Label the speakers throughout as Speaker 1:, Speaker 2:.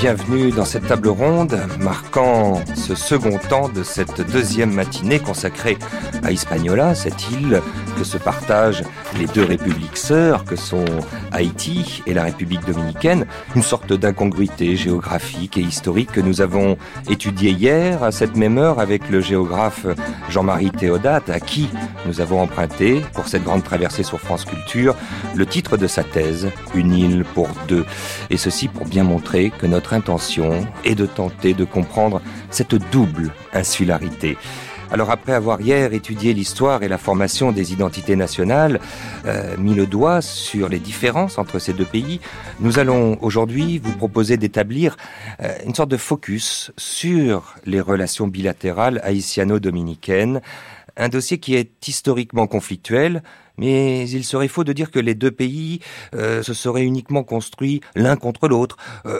Speaker 1: bienvenue dans cette table ronde marquant ce second temps de cette deuxième matinée consacrée à Hispaniola, cette île que se partagent les deux républiques sœurs que sont Haïti et la République dominicaine, une sorte d'incongruité géographique et historique que nous avons étudiée hier à cette même heure avec le géographe Jean-Marie Théodate à qui nous avons emprunté pour cette grande traversée sur France Culture le titre de sa thèse, Une île pour deux. Et ceci pour bien montrer que notre intention est de tenter de comprendre cette double insularité. Alors après avoir hier étudié l'histoire et la formation des identités nationales, euh, mis le doigt sur les différences entre ces deux pays, nous allons aujourd'hui vous proposer d'établir euh, une sorte de focus sur les relations bilatérales haïtiano-dominicaines, un dossier qui est historiquement conflictuel, mais il serait faux de dire que les deux pays euh, se seraient uniquement construits l'un contre l'autre,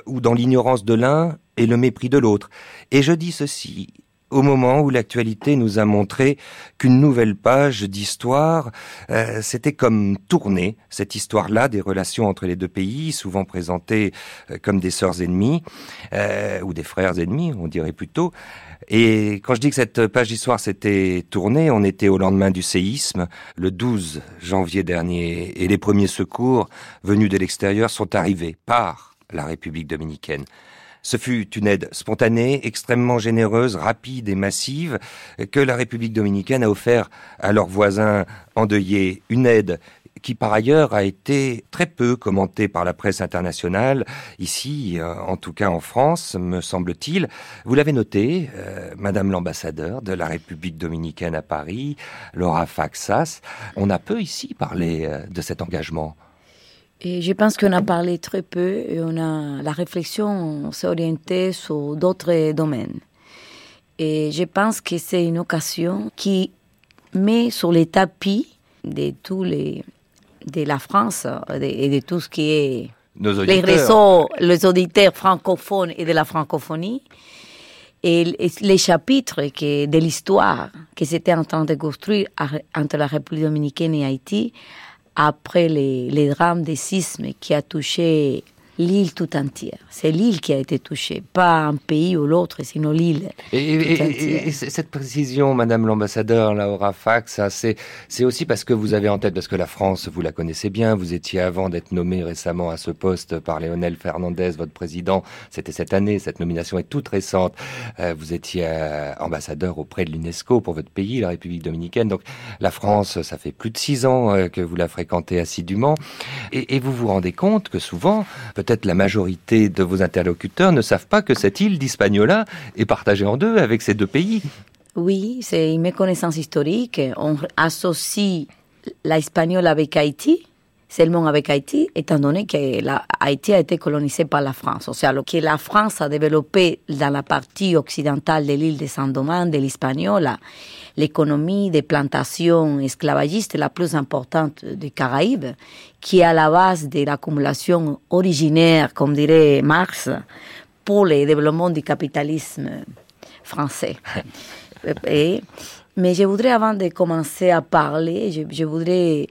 Speaker 1: ou dans l'ignorance de l'un et le mépris de l'autre. Et je dis ceci au moment où l'actualité nous a montré qu'une nouvelle page d'histoire euh, s'était comme tournée, cette histoire-là des relations entre les deux pays, souvent présentées euh, comme des sœurs ennemies, euh, ou des frères ennemis, on dirait plutôt. Et quand je dis que cette page d'histoire s'était tournée, on était au lendemain du séisme, le 12 janvier dernier, et les premiers secours venus de l'extérieur sont arrivés par la République dominicaine. Ce fut une aide spontanée, extrêmement généreuse, rapide et massive que la République dominicaine a offert à leurs voisins endeuillés. Une aide qui par ailleurs a été très peu commentée par la presse internationale, ici, euh, en tout cas en France, me semble-t-il. Vous l'avez noté, euh, Madame l'ambassadeur de la République dominicaine à Paris, Laura Faxas, on a peu ici parlé euh, de cet engagement.
Speaker 2: Et je pense qu'on a parlé très peu et on a, la réflexion s'est orientée sur d'autres domaines. Et je pense que c'est une occasion qui met sur les tapis de tous les, de la France et de, tout ce qui est les réseaux, les auditeurs francophones et de la francophonie, et les chapitres que, de l'histoire que c'était en train de construire entre la République dominicaine et Haïti après les, drames des sismes qui a touché l'île tout entière. C'est l'île qui a été touchée, pas un pays ou l'autre, sinon l'île.
Speaker 1: Et, cette précision, Madame l'ambassadeur Laura Fax, c'est, c'est aussi parce que vous avez en tête, parce que la France, vous la connaissez bien, vous étiez avant d'être nommé récemment à ce poste par Léonel Fernandez, votre président, c'était cette année, cette nomination est toute récente. Euh, vous étiez euh, ambassadeur auprès de l'UNESCO pour votre pays, la République dominicaine. Donc la France, ça fait plus de six ans euh, que vous la fréquentez assidûment. Et, et vous vous rendez compte que souvent, peut-être peut-être la majorité de vos interlocuteurs ne savent pas que cette île d'Hispaniola est partagée en deux avec ces deux pays.
Speaker 2: Oui, c'est une méconnaissance historique. On associe la avec Haïti, seulement avec Haïti, étant donné que la, Haïti a été colonisée par la France. Sea, que la France a développé dans la partie occidentale de l'île de Saint-Domingue, de l'Hispaniola, l'économie des plantations esclavagistes la plus importante des Caraïbes, qui est à la base de l'accumulation originaire, comme dirait Marx, pour le développement du capitalisme français. mais je voudrais, avant de commencer à parler, je, voudrais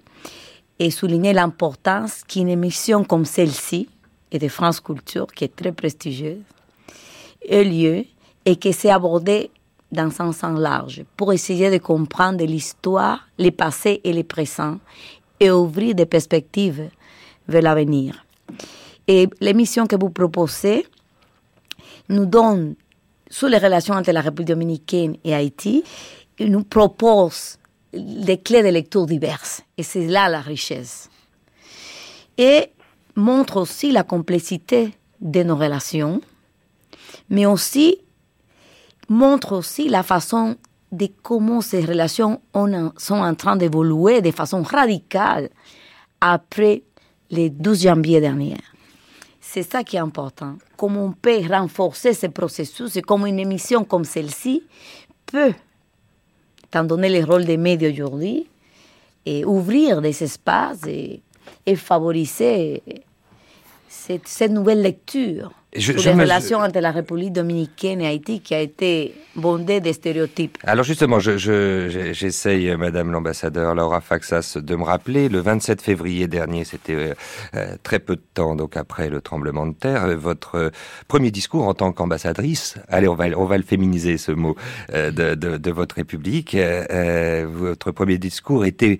Speaker 2: souligner l'importance qu'une émission comme celle-ci, et de France Culture, qui est très prestigieuse, ait lieu et que c'est abordé dans un sens large pour essayer de comprendre l'histoire, le passé et le présent et ouvrir des perspectives vers l'avenir. Et l'émission que vous proposez nous donne, sur les relations entre la République dominicaine et Haïti, nous propose des clés de lecture diverses. Et c'est là la richesse. Et montre aussi la complexité de nos relations, mais aussi montre aussi la façon de comment ces relations sont en train d'évoluer de façon radicale après les 12 janvier dernier. C'est ça qui est important. Comment on peut renforcer ce processus et comment une émission comme celle-ci peut, étant donné le rôle des médias aujourd'hui, et ouvrir des espaces et, favoriser cette nouvelle lecture je, sur les relations entre la République dominicaine et Haïti qui a été bondée de stéréotypes.
Speaker 1: Alors justement, j'essaye, je, Madame l'ambassadeur Laura Faxas, de me rappeler, le 27 février dernier, c'était euh, euh, très peu de temps, donc après le tremblement de terre, euh, votre premier discours en tant qu'ambassadrice, allez, on va, on va le féminiser ce mot, de, de, de, votre République, votre premier discours était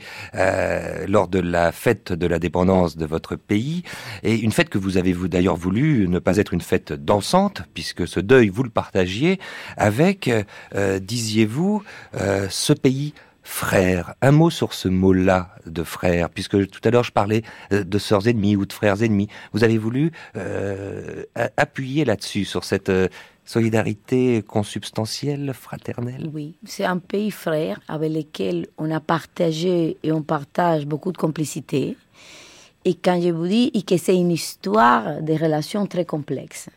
Speaker 1: lors de la fête de la dépendance de votre pays, et une fête que vous avez d'ailleurs voulu ne pas être une fête dansante, puisque ce deuil, vous le partagiez avec, euh, disiez-vous, euh, ce pays frère. Un mot sur ce mot-là de frère, puisque tout à l'heure je parlais euh, de sœurs ennemies ou de frères ennemis. Vous avez voulu appuyer là-dessus, sur cette solidarité consubstantielle, fraternelle?
Speaker 2: Oui, c'est un pays frère avec lequel on a partagé et on partage beaucoup de complicité. Et quand je vous dis que c'est une histoire de relations très complexes.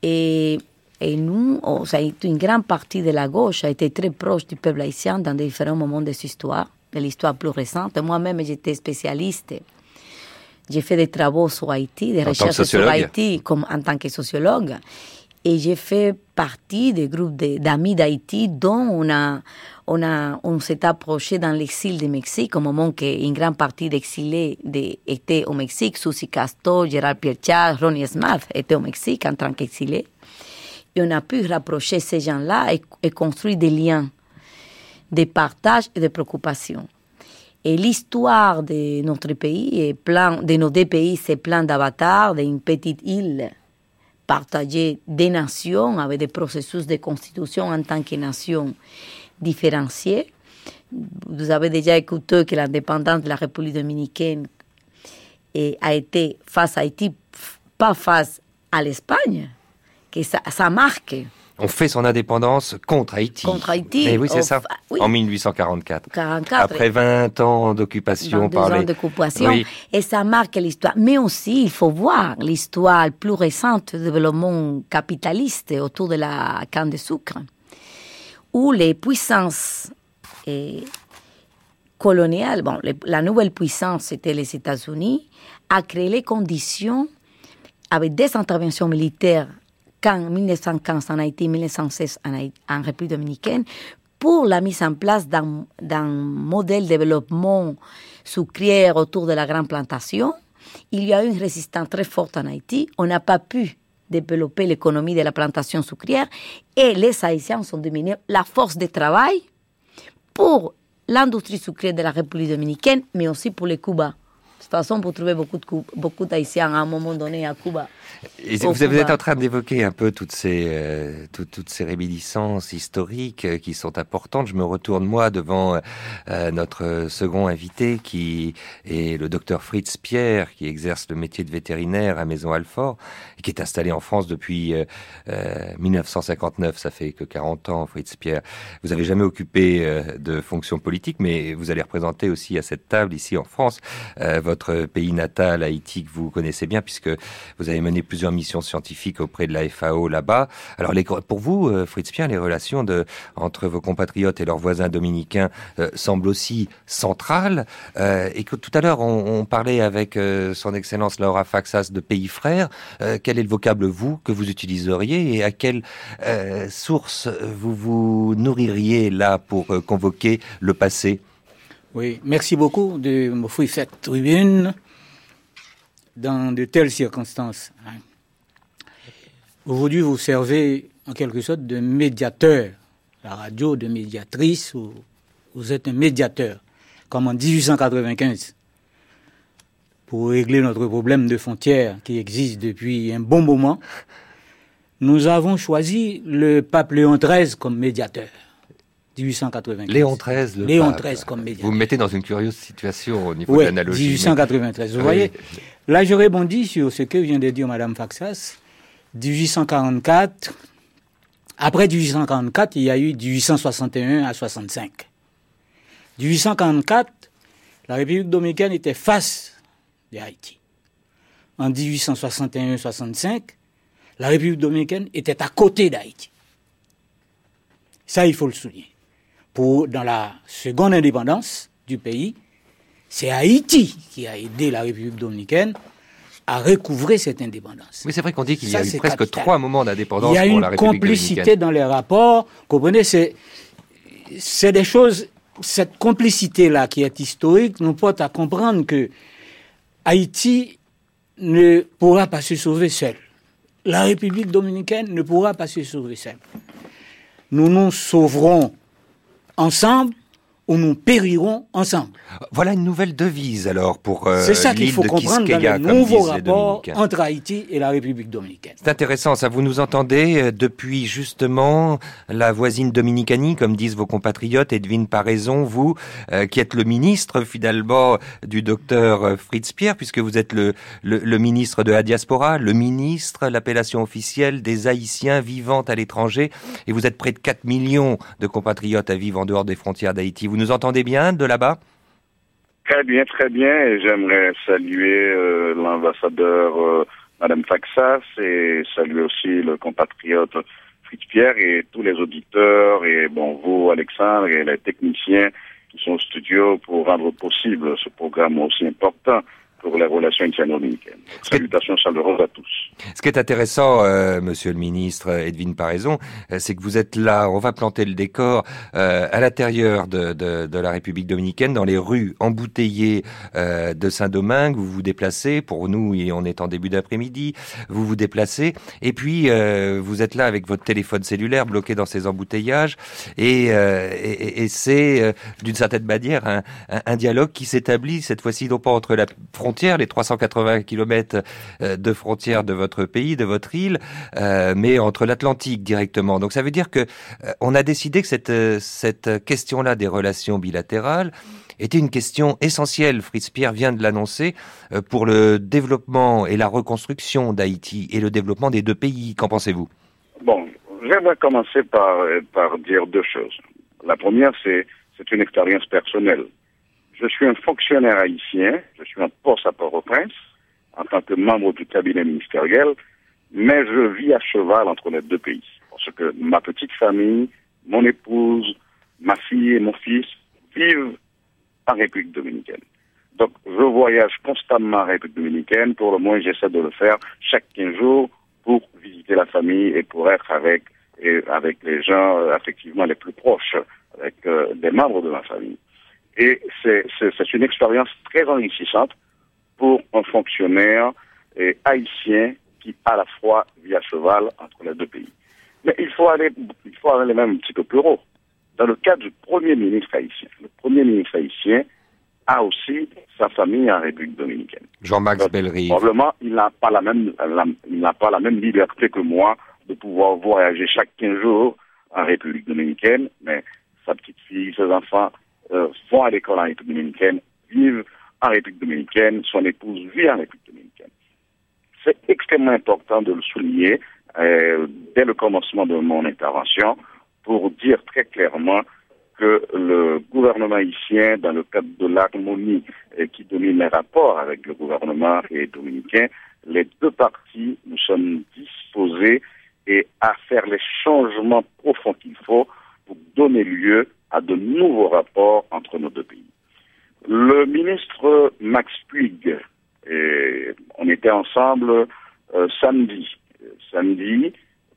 Speaker 2: Et, et nous, oh, ça une grande partie de la gauche a été très proche du peuple haïtien dans différents moments de cette histoire, de l'histoire plus récente. Moi-même, j'étais spécialiste. J'ai fait des travaux sur Haïti, des recherches sur Haïti comme, en tant que sociologue. Et j'ai fait partie des groupes d'amis d'Haïti dont on a, on, a, on s'est approché dans l'exil du Mexique au moment qu'une grande partie d'exilés de, étaient au Mexique. Susi Castor, Gérard Pierchat, Ronnie Smith étaient au Mexique en tant qu'exilés. Et on a pu rapprocher ces gens-là et, construire des liens de partage et de préoccupation. Et l'histoire de notre pays est plein, de nos deux pays, c'est plein d'avatars d'une petite île partagée des nations avec des processus de constitution en tant que nation différenciée. Vous avez déjà écouté que l'indépendance de la République dominicaine a été face à Haïti, pas face à l'Espagne, que ça, ça marque.
Speaker 1: On fait son indépendance contre Haïti.
Speaker 2: Contre Haïti.
Speaker 1: Mais oui, c'est ça. En 1844. 44. Après 20 ans d'occupation par
Speaker 2: les... ans d'occupation. Et ça marque l'histoire. Mais aussi, il faut voir l'histoire plus récente du développement capitaliste autour de la canne de sucre, où les puissances eh, coloniales, bon, la nouvelle puissance, c'était les États-Unis, a créé les conditions avec des interventions militaires en 1915 en Haïti, 1916 en, République dominicaine, pour la mise en place d'un modèle de développement sucrier autour de la grande plantation. Il y a eu une résistance très forte en Haïti. On n'a pas pu développer l'économie de la plantation sucrière et les Haïtiens sont devenus la force de travail pour l'industrie sucrière de la République dominicaine, mais aussi pour les Cuba. De toute façon, vous trouvez beaucoup beaucoup d'Haïtiens à un moment donné à Cuba
Speaker 1: vous, êtes en train d'évoquer un peu toutes ces, euh, toutes ces réminiscences historiques euh, qui sont importantes. Je me retourne moi devant euh, notre second invité qui est le docteur Fritz Pierre, qui exerce le métier de vétérinaire à Maison Alfort et qui est installé en France depuis 1959. Ça fait que 40 ans, Fritz Pierre. Vous avez jamais occupé de fonction politique, mais vous allez représenter aussi à cette table ici en France votre pays natal, Haïti, que vous connaissez bien, puisque vous avez mené plusieurs missions scientifiques auprès de la FAO là-bas. Alors, les, pour vous, euh, Fritz Pierre, les relations entre vos compatriotes et leurs voisins dominicains euh, semblent aussi centrales. Euh, et tout à l'heure, on, parlait avec son Excellence Laura Faxas de pays frères. quel est le vocable, vous, que vous utiliseriez et à quelle source vous vous nourririez là pour convoquer le passé
Speaker 3: oui, merci beaucoup de m'offrir cette tribune dans de telles circonstances. Hein. Aujourd'hui, vous servez en quelque sorte de médiateur. La radio de médiatrice, ou vous êtes un médiateur, comme en 1895, pour régler notre problème de frontières qui existe depuis un bon moment. Nous avons choisi le pape Léon XIII comme médiateur. 1895.
Speaker 1: Léon XIII,
Speaker 3: le Léon XIII comme médiateur.
Speaker 1: Vous me mettez dans une curieuse situation au niveau de l'analogie.
Speaker 3: 1893. Vous voyez, là je rebondis sur ce que vient de dire Madame Faxas. 1844, après 1844, il y a eu 1861 à 65. 1844, la République dominicaine était face de Haïti. En 1861-65, la République dominicaine était à côté d'Haïti. Ça, il faut le souligner. Pour, dans la seconde indépendance du pays, c'est Haïti qui a aidé la République dominicaine à recouvrer cette indépendance.
Speaker 1: Oui, c'est vrai qu'on dit qu'il y a eu presque trois moments d'indépendance pour la
Speaker 3: République
Speaker 1: Il y a une
Speaker 3: complicité dans les rapports. Comprenez, c'est, c'est des choses, cette complicité-là qui est historique nous porte à comprendre que Haïti ne pourra pas se sauver seul. La République dominicaine ne pourra pas se sauver seule. Nous nous sauverons ensemble où nous périrons ensemble.
Speaker 1: Voilà une nouvelle devise alors pour
Speaker 3: euh, C'est ça qu'il faut comprendre dans le nouveau rapport entre Haïti et la République dominicaine.
Speaker 1: C'est intéressant, ça vous nous entendez euh, depuis justement la voisine Dominicanie, comme disent vos compatriotes, Edwin Paraison, vous euh, qui êtes le ministre finalement du docteur Fritz Pierre, puisque vous êtes le, le, ministre de la diaspora, le ministre, l'appellation officielle des Haïtiens vivant à l'étranger, et vous êtes près de 4 millions de compatriotes à vivre en dehors des frontières d'Haïti. Vous nous entendez bien de là-bas?
Speaker 4: Très bien, très bien. Et j'aimerais saluer euh, l'ambassadeur euh, Madame Faxas et saluer aussi le compatriote Fritz Pierre et tous les auditeurs et bon vous Alexandre et les techniciens qui sont au studio pour rendre possible ce programme aussi important pour les relations interno-dominicaines. Salutations chaleureuses à tous.
Speaker 1: Ce qui est intéressant, euh, Monsieur le ministre Edwin Paraison, euh, c'est que vous êtes là, on va planter le décor euh, à l'intérieur de, de, de, la République dominicaine, dans les rues embouteillées euh, de Saint-Domingue. Vous vous déplacez, pour nous, et on est en début d'après-midi, vous vous déplacez, et puis euh, vous êtes là avec votre téléphone cellulaire bloqué dans ces embouteillages, et, et, et c'est d'une certaine manière un, un, un dialogue qui s'établit cette fois-ci non pas entre la frontière les 380 km euh, de frontières de votre pays, de votre île, euh, mais entre l'Atlantique directement. Donc ça veut dire que euh, on a décidé que cette, cette question-là des relations bilatérales était une question essentielle, Fritz Pierre vient de l'annoncer, pour le développement et la reconstruction d'Haïti et le développement des deux pays. Qu'en pensez-vous?
Speaker 4: Bon, j'aimerais commencer par, par dire deux choses. La première, c'est une expérience personnelle. Je suis un fonctionnaire haïtien, je suis en poste à Port-au-Prince, en tant que membre du cabinet ministériel, mais je vis à cheval entre les deux pays. Parce que ma petite famille, mon épouse, ma fille et mon fils vivent en République dominicaine. Donc, je voyage constamment en République dominicaine. Pour le moins, j'essaie de le faire chaque 15 jours pour visiter la famille et pour être avec, et avec les gens, euh, effectivement, les plus proches, avec euh, des membres de ma famille. Et c'est une expérience très enrichissante pour un fonctionnaire eh, haïtien qui, à la fois, vit à cheval entre les deux pays. Mais il faut aller, il faut aller même un petit peu plus haut. Dans le cas du premier ministre haïtien, le premier ministre haïtien a aussi sa famille en République dominicaine.
Speaker 1: Jean-Max Bellery.
Speaker 4: Probablement, il n'a pas la même, il n'a pas la même liberté que moi de pouvoir voyager chaque 15 jours en République dominicaine, mais sa petite fille, ses enfants euh, vont à l'école en République dominicaine, vivent en République dominicaine, son épouse vit en République dominicaine. C'est extrêmement important de le souligner euh, dès le commencement de mon intervention pour dire très clairement que le gouvernement haïtien, dans le cadre de l'harmonie euh, qui domine les rapports avec le gouvernement et dominicain, les deux parties, nous sommes disposés et à faire les changements profonds qu'il faut pour donner lieu à de nouveaux rapports entre nos deux pays. Le ministre Max Puig, on était ensemble euh, samedi, samedi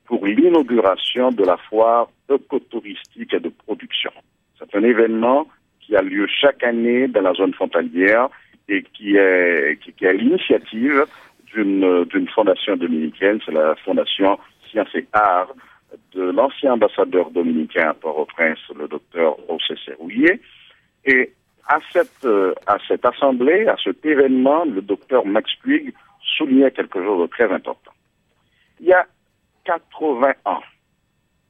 Speaker 4: pour l'inauguration de la foire écotouristique et de production. C'est un événement qui a lieu chaque année dans la zone frontalière et qui est, qui, qui est l'initiative d'une fondation dominicaine, c'est la fondation Sciences et Arts, de l'ancien ambassadeur dominicain à Port-au-Prince, le docteur José Serrouillet. Et à cette, euh, à cette assemblée, à cet événement, le docteur Max Puig soulignait quelque chose de très important. Il y a 80 ans,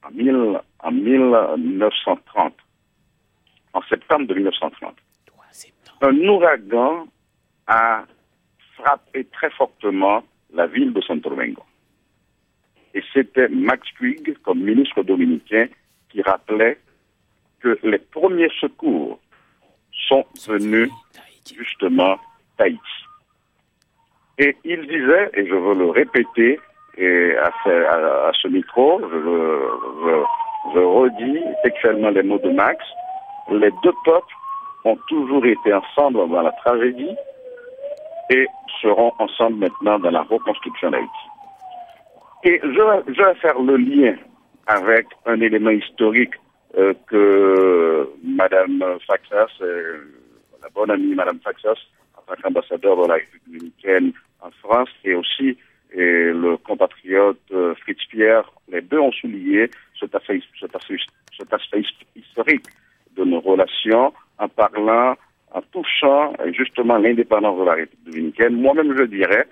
Speaker 4: en, en 1930, en septembre de 1930, un ouragan a frappé très fortement la ville de Santo Domingo. Et c'était Max Puig, comme ministre dominicain, qui rappelait que les premiers secours sont venus justement d'Haïti. Et il disait, et je veux le répéter et à, ce, micro, je, redis textuellement les mots de Max, les deux peuples ont toujours été ensemble dans la tragédie et seront ensemble maintenant dans la reconstruction d'Haïti. Et je, je, vais faire le lien avec un élément historique euh, que Madame Faxas, euh, la bonne amie Madame Faxas, en tant qu'ambassadeur de la République dominicaine en France, et aussi et le compatriote euh, Fritz Pierre, les deux ont souligné cet aspect, cet aspect, cet aspect historique de nos relations en parlant, en touchant justement l'indépendance de la République dominicaine. Moi-même, je dirais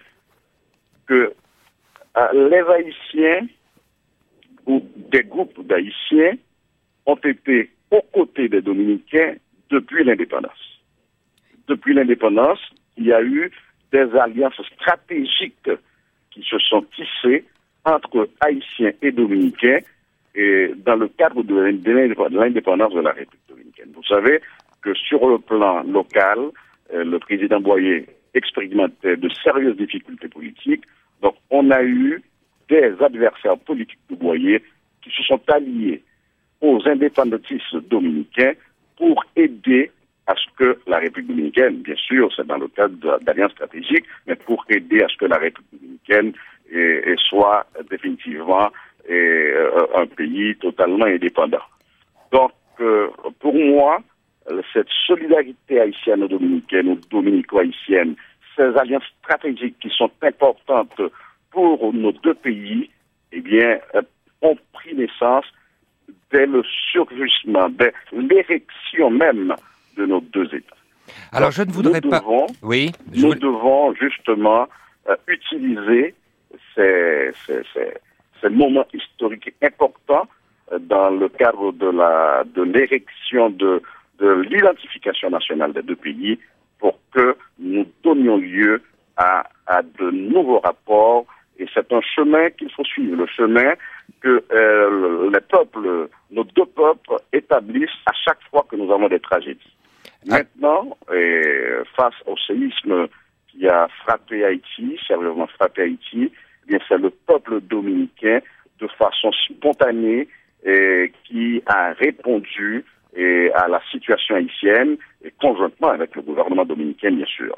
Speaker 4: que les Haïtiens ou des groupes d'Haïtiens ont été aux côtés des Dominicains depuis l'indépendance. Depuis l'indépendance, il y a eu des alliances stratégiques qui se sont tissées entre Haïtiens et Dominicains et dans le cadre de l'indépendance de la République dominicaine. Vous savez que sur le plan local, euh, le président Boyer expérimentait de sérieuses difficultés politiques. Donc on a eu des adversaires politiques Boyer qui se sont alliés aux indépendantistes dominicains pour aider à ce que la République dominicaine, bien sûr, c'est dans le cadre d'alliances stratégiques, mais pour aider à ce que la République dominicaine soit définitivement euh, un pays totalement indépendant. Donc, euh, pour moi, cette solidarité haïtienne-dominicaine ou dominico-haïtienne, ces alliances stratégiques qui sont importantes pour nos deux pays, eh bien, euh, ont pris naissance dès le surgissement, dès l'érection même de nos deux États.
Speaker 1: Alors, je ne voudrais pas.
Speaker 4: oui. Nous devons justement utiliser ces, ces, ces, c'est un moment historique important euh, dans le cadre de la de l'érection de, de l'identification nationale des deux pays pour que nous donnions lieu à, à de nouveaux rapports et c'est un chemin qu'il faut suivre, le chemin que euh, les peuples, nos deux peuples établissent à chaque fois que nous avons des tragédies. Ah. Maintenant, et face au séisme qui a frappé Haïti, sérieusement frappé Haïti, bien c'est le peuple dominicain de façon spontanée et qui a répondu et à la situation haïtienne et conjointement avec le gouvernement dominicain bien sûr.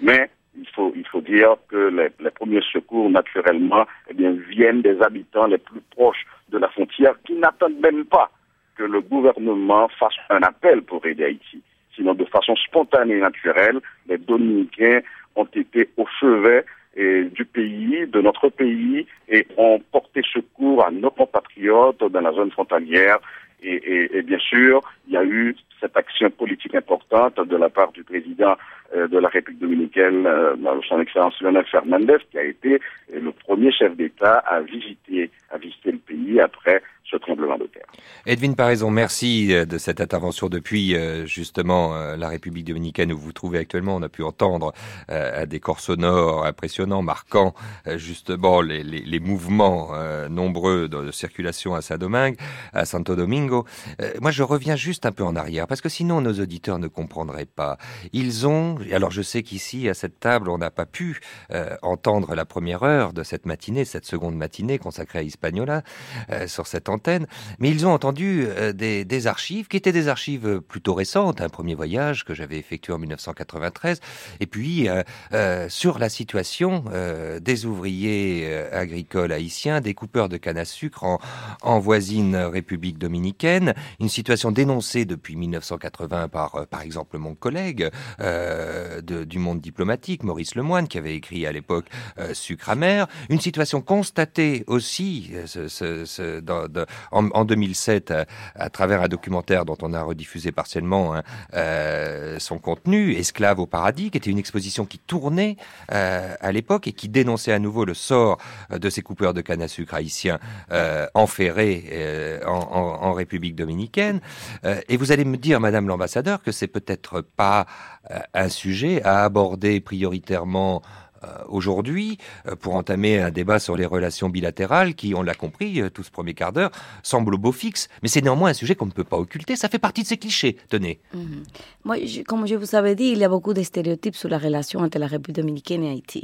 Speaker 4: Mais il faut il faut dire que les, premiers secours naturellement eh bien viennent des habitants les plus proches de la frontière qui n'attendent même pas que le gouvernement fasse un appel pour aider Haïti. Sinon, de façon spontanée et naturelle, les Dominicains ont été au chevet et du pays, de notre pays, et ont porté secours à nos compatriotes dans la zone frontalière. Et, et, et, bien sûr, il y a eu cette action politique importante de la part du président euh, de la République dominicaine, euh, son Excellence Lionel Fernandez, qui a été le premier chef d'État à visiter, à visiter le pays après ce tremblement de terre.
Speaker 1: Edwin Paraison, merci euh, de cette intervention depuis euh, justement euh, la République dominicaine où vous vous trouvez actuellement. On a pu entendre euh, des corps sonores impressionnants, marquant justement les, les, les mouvements nombreux de, circulation à Saint-Domingue, à Santo Domingo. Moi, je reviens juste un peu en arrière parce que sinon nos auditeurs ne comprendraient pas. Ils ont, alors je sais qu'ici à cette table, on n'a pas pu entendre la première heure de cette matinée, cette seconde matinée consacrée à Hispaniola sur cette antenne mais ils ont entendu euh, des, archives qui étaient des archives plutôt récentes, un premier voyage que j'avais effectué en 1993, et puis euh, euh, sur la situation euh, des ouvriers euh, agricoles haïtiens, des coupeurs de canne à sucre en, en voisine République dominicaine, une situation dénoncée depuis 1980 par, par exemple, mon collègue de, du monde diplomatique, Maurice Lemoine, qui avait écrit à l'époque Sucre amer, une situation constatée aussi de, en, en 2007 à, travers un documentaire dont on a rediffusé partiellement hein, euh, son contenu, Esclave au paradis, qui était une exposition qui tournait euh, à l'époque et qui dénonçait à nouveau le sort de ces coupeurs de canne à sucre haïtiens euh, enferrés euh, en, en, en, République dominicaine. Euh, et vous allez me dire, Madame l'ambassadeur, que c'est peut-être pas euh, un sujet à aborder prioritairement Euh, aujourd'hui pour entamer un débat sur les relations bilatérales qui, on l'a compris, tout ce premier quart d'heure, semble au beau fixe. Mais c'est néanmoins un sujet qu'on ne peut pas occulter. Ça fait partie de ces clichés. Tenez.
Speaker 2: Mm -hmm. Moi, comme je vous avais dit, il y a beaucoup de stéréotypes sur la relation entre la République dominicaine et Haïti.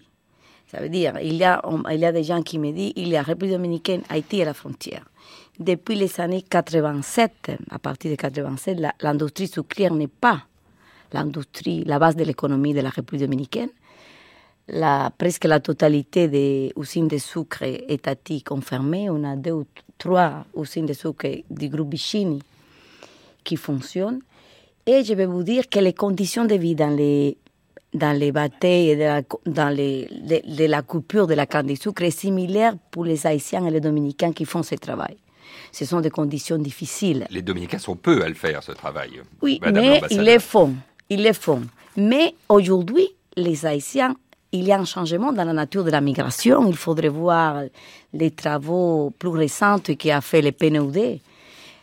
Speaker 2: Ça veut dire, il y a, il y a des gens qui me disent, il y a République dominicaine, Haïti et la frontière. Depuis les années 87, à partir de 87, l'industrie sucrière n'est pas l'industrie, la base de l'économie de la République dominicaine presque la totalité des usines de sucre étatiques ont fermé. On a deux ou trois usines de sucre du groupe Bichini qui fonctionnent. Et je vais vous dire que les conditions de vie dans les, dans les batailles et dans les, la coupure de la canne de sucre est similaire pour les Haïtiens et les Dominicains qui font ce travail. Ce sont des conditions difficiles.
Speaker 1: Les Dominicains sont peu à le faire, ce travail.
Speaker 2: Oui, mais ils les font. Ils les font. Mais aujourd'hui, les Haïtiens il y a un changement dans la nature de la migration. Il faudrait voir les travaux plus récents qu'a fait le PNUD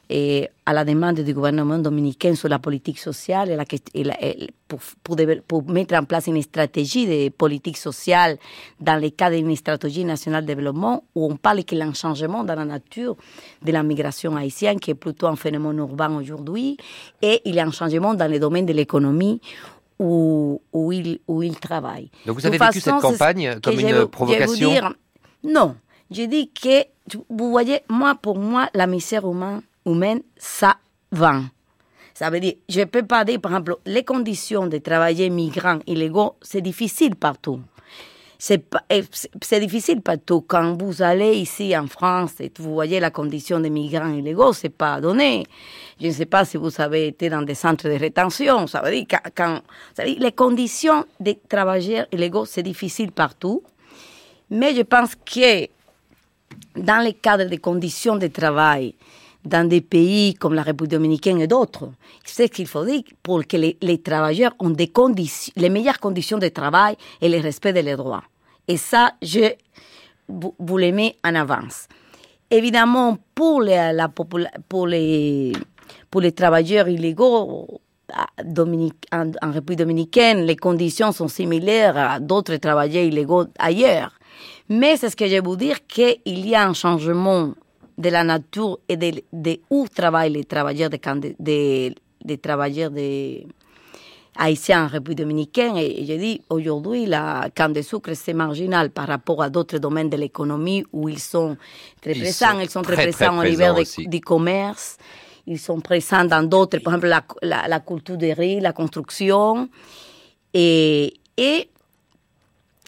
Speaker 2: et à la demande du gouvernement dominicain sur la politique sociale et, la, et pour, pour, pour, mettre en place une stratégie de politique sociale dans le cadre d'une stratégie nationale de développement où on parle qu'il y a un changement dans la nature de la migration haïtienne qui est plutôt un phénomène urbain aujourd'hui et il y a un changement dans le domaine de l'économie où, où, il, où il travaille.
Speaker 1: Donc vous avez vécu cette campagne comme une provocation
Speaker 2: dire, Non, je dis que, vous voyez, moi, pour moi, la misère humaine, humaine ça va. Ça veut dire, je ne peux pas dire, par exemple, les conditions de travailler migrants illégaux, c'est difficile partout. Eh, c'est difficile partout. Quand vous allez ici en France et vous voyez la condition des migrants illégaux, c'est pas donné. Je ne sais pas si vous avez été dans des centres de rétention. Ça veut dire quand, les conditions des travailleurs illégaux, c'est difficile partout. Mais je pense que dans le cadre des conditions de travail, dans des pays comme la République dominicaine et d'autres, c'est ce qu'il faut dire pour que les, travailleurs ont les meilleures conditions de travail et le respect des droits. Et ça, je vous les mets en avance. Évidemment, pour les travailleurs illégaux, en, en, République dominicaine, les conditions sont similaires à d'autres travailleurs illégaux ailleurs. Mais c'est ce que je veux dire qu'il y a un changement de la nature et de, de où travaillent les travailleurs de, de, de travailleurs de haïtiens en République dominicaine. Et, je dis, aujourd'hui, la canne de sucre, c'est marginal par rapport à d'autres domaines de l'économie où ils sont très présents. ils sont très, présents au niveau du commerce. Ils sont présents dans d'autres, par exemple, la, la, la, culture des riz, la construction. Et, et,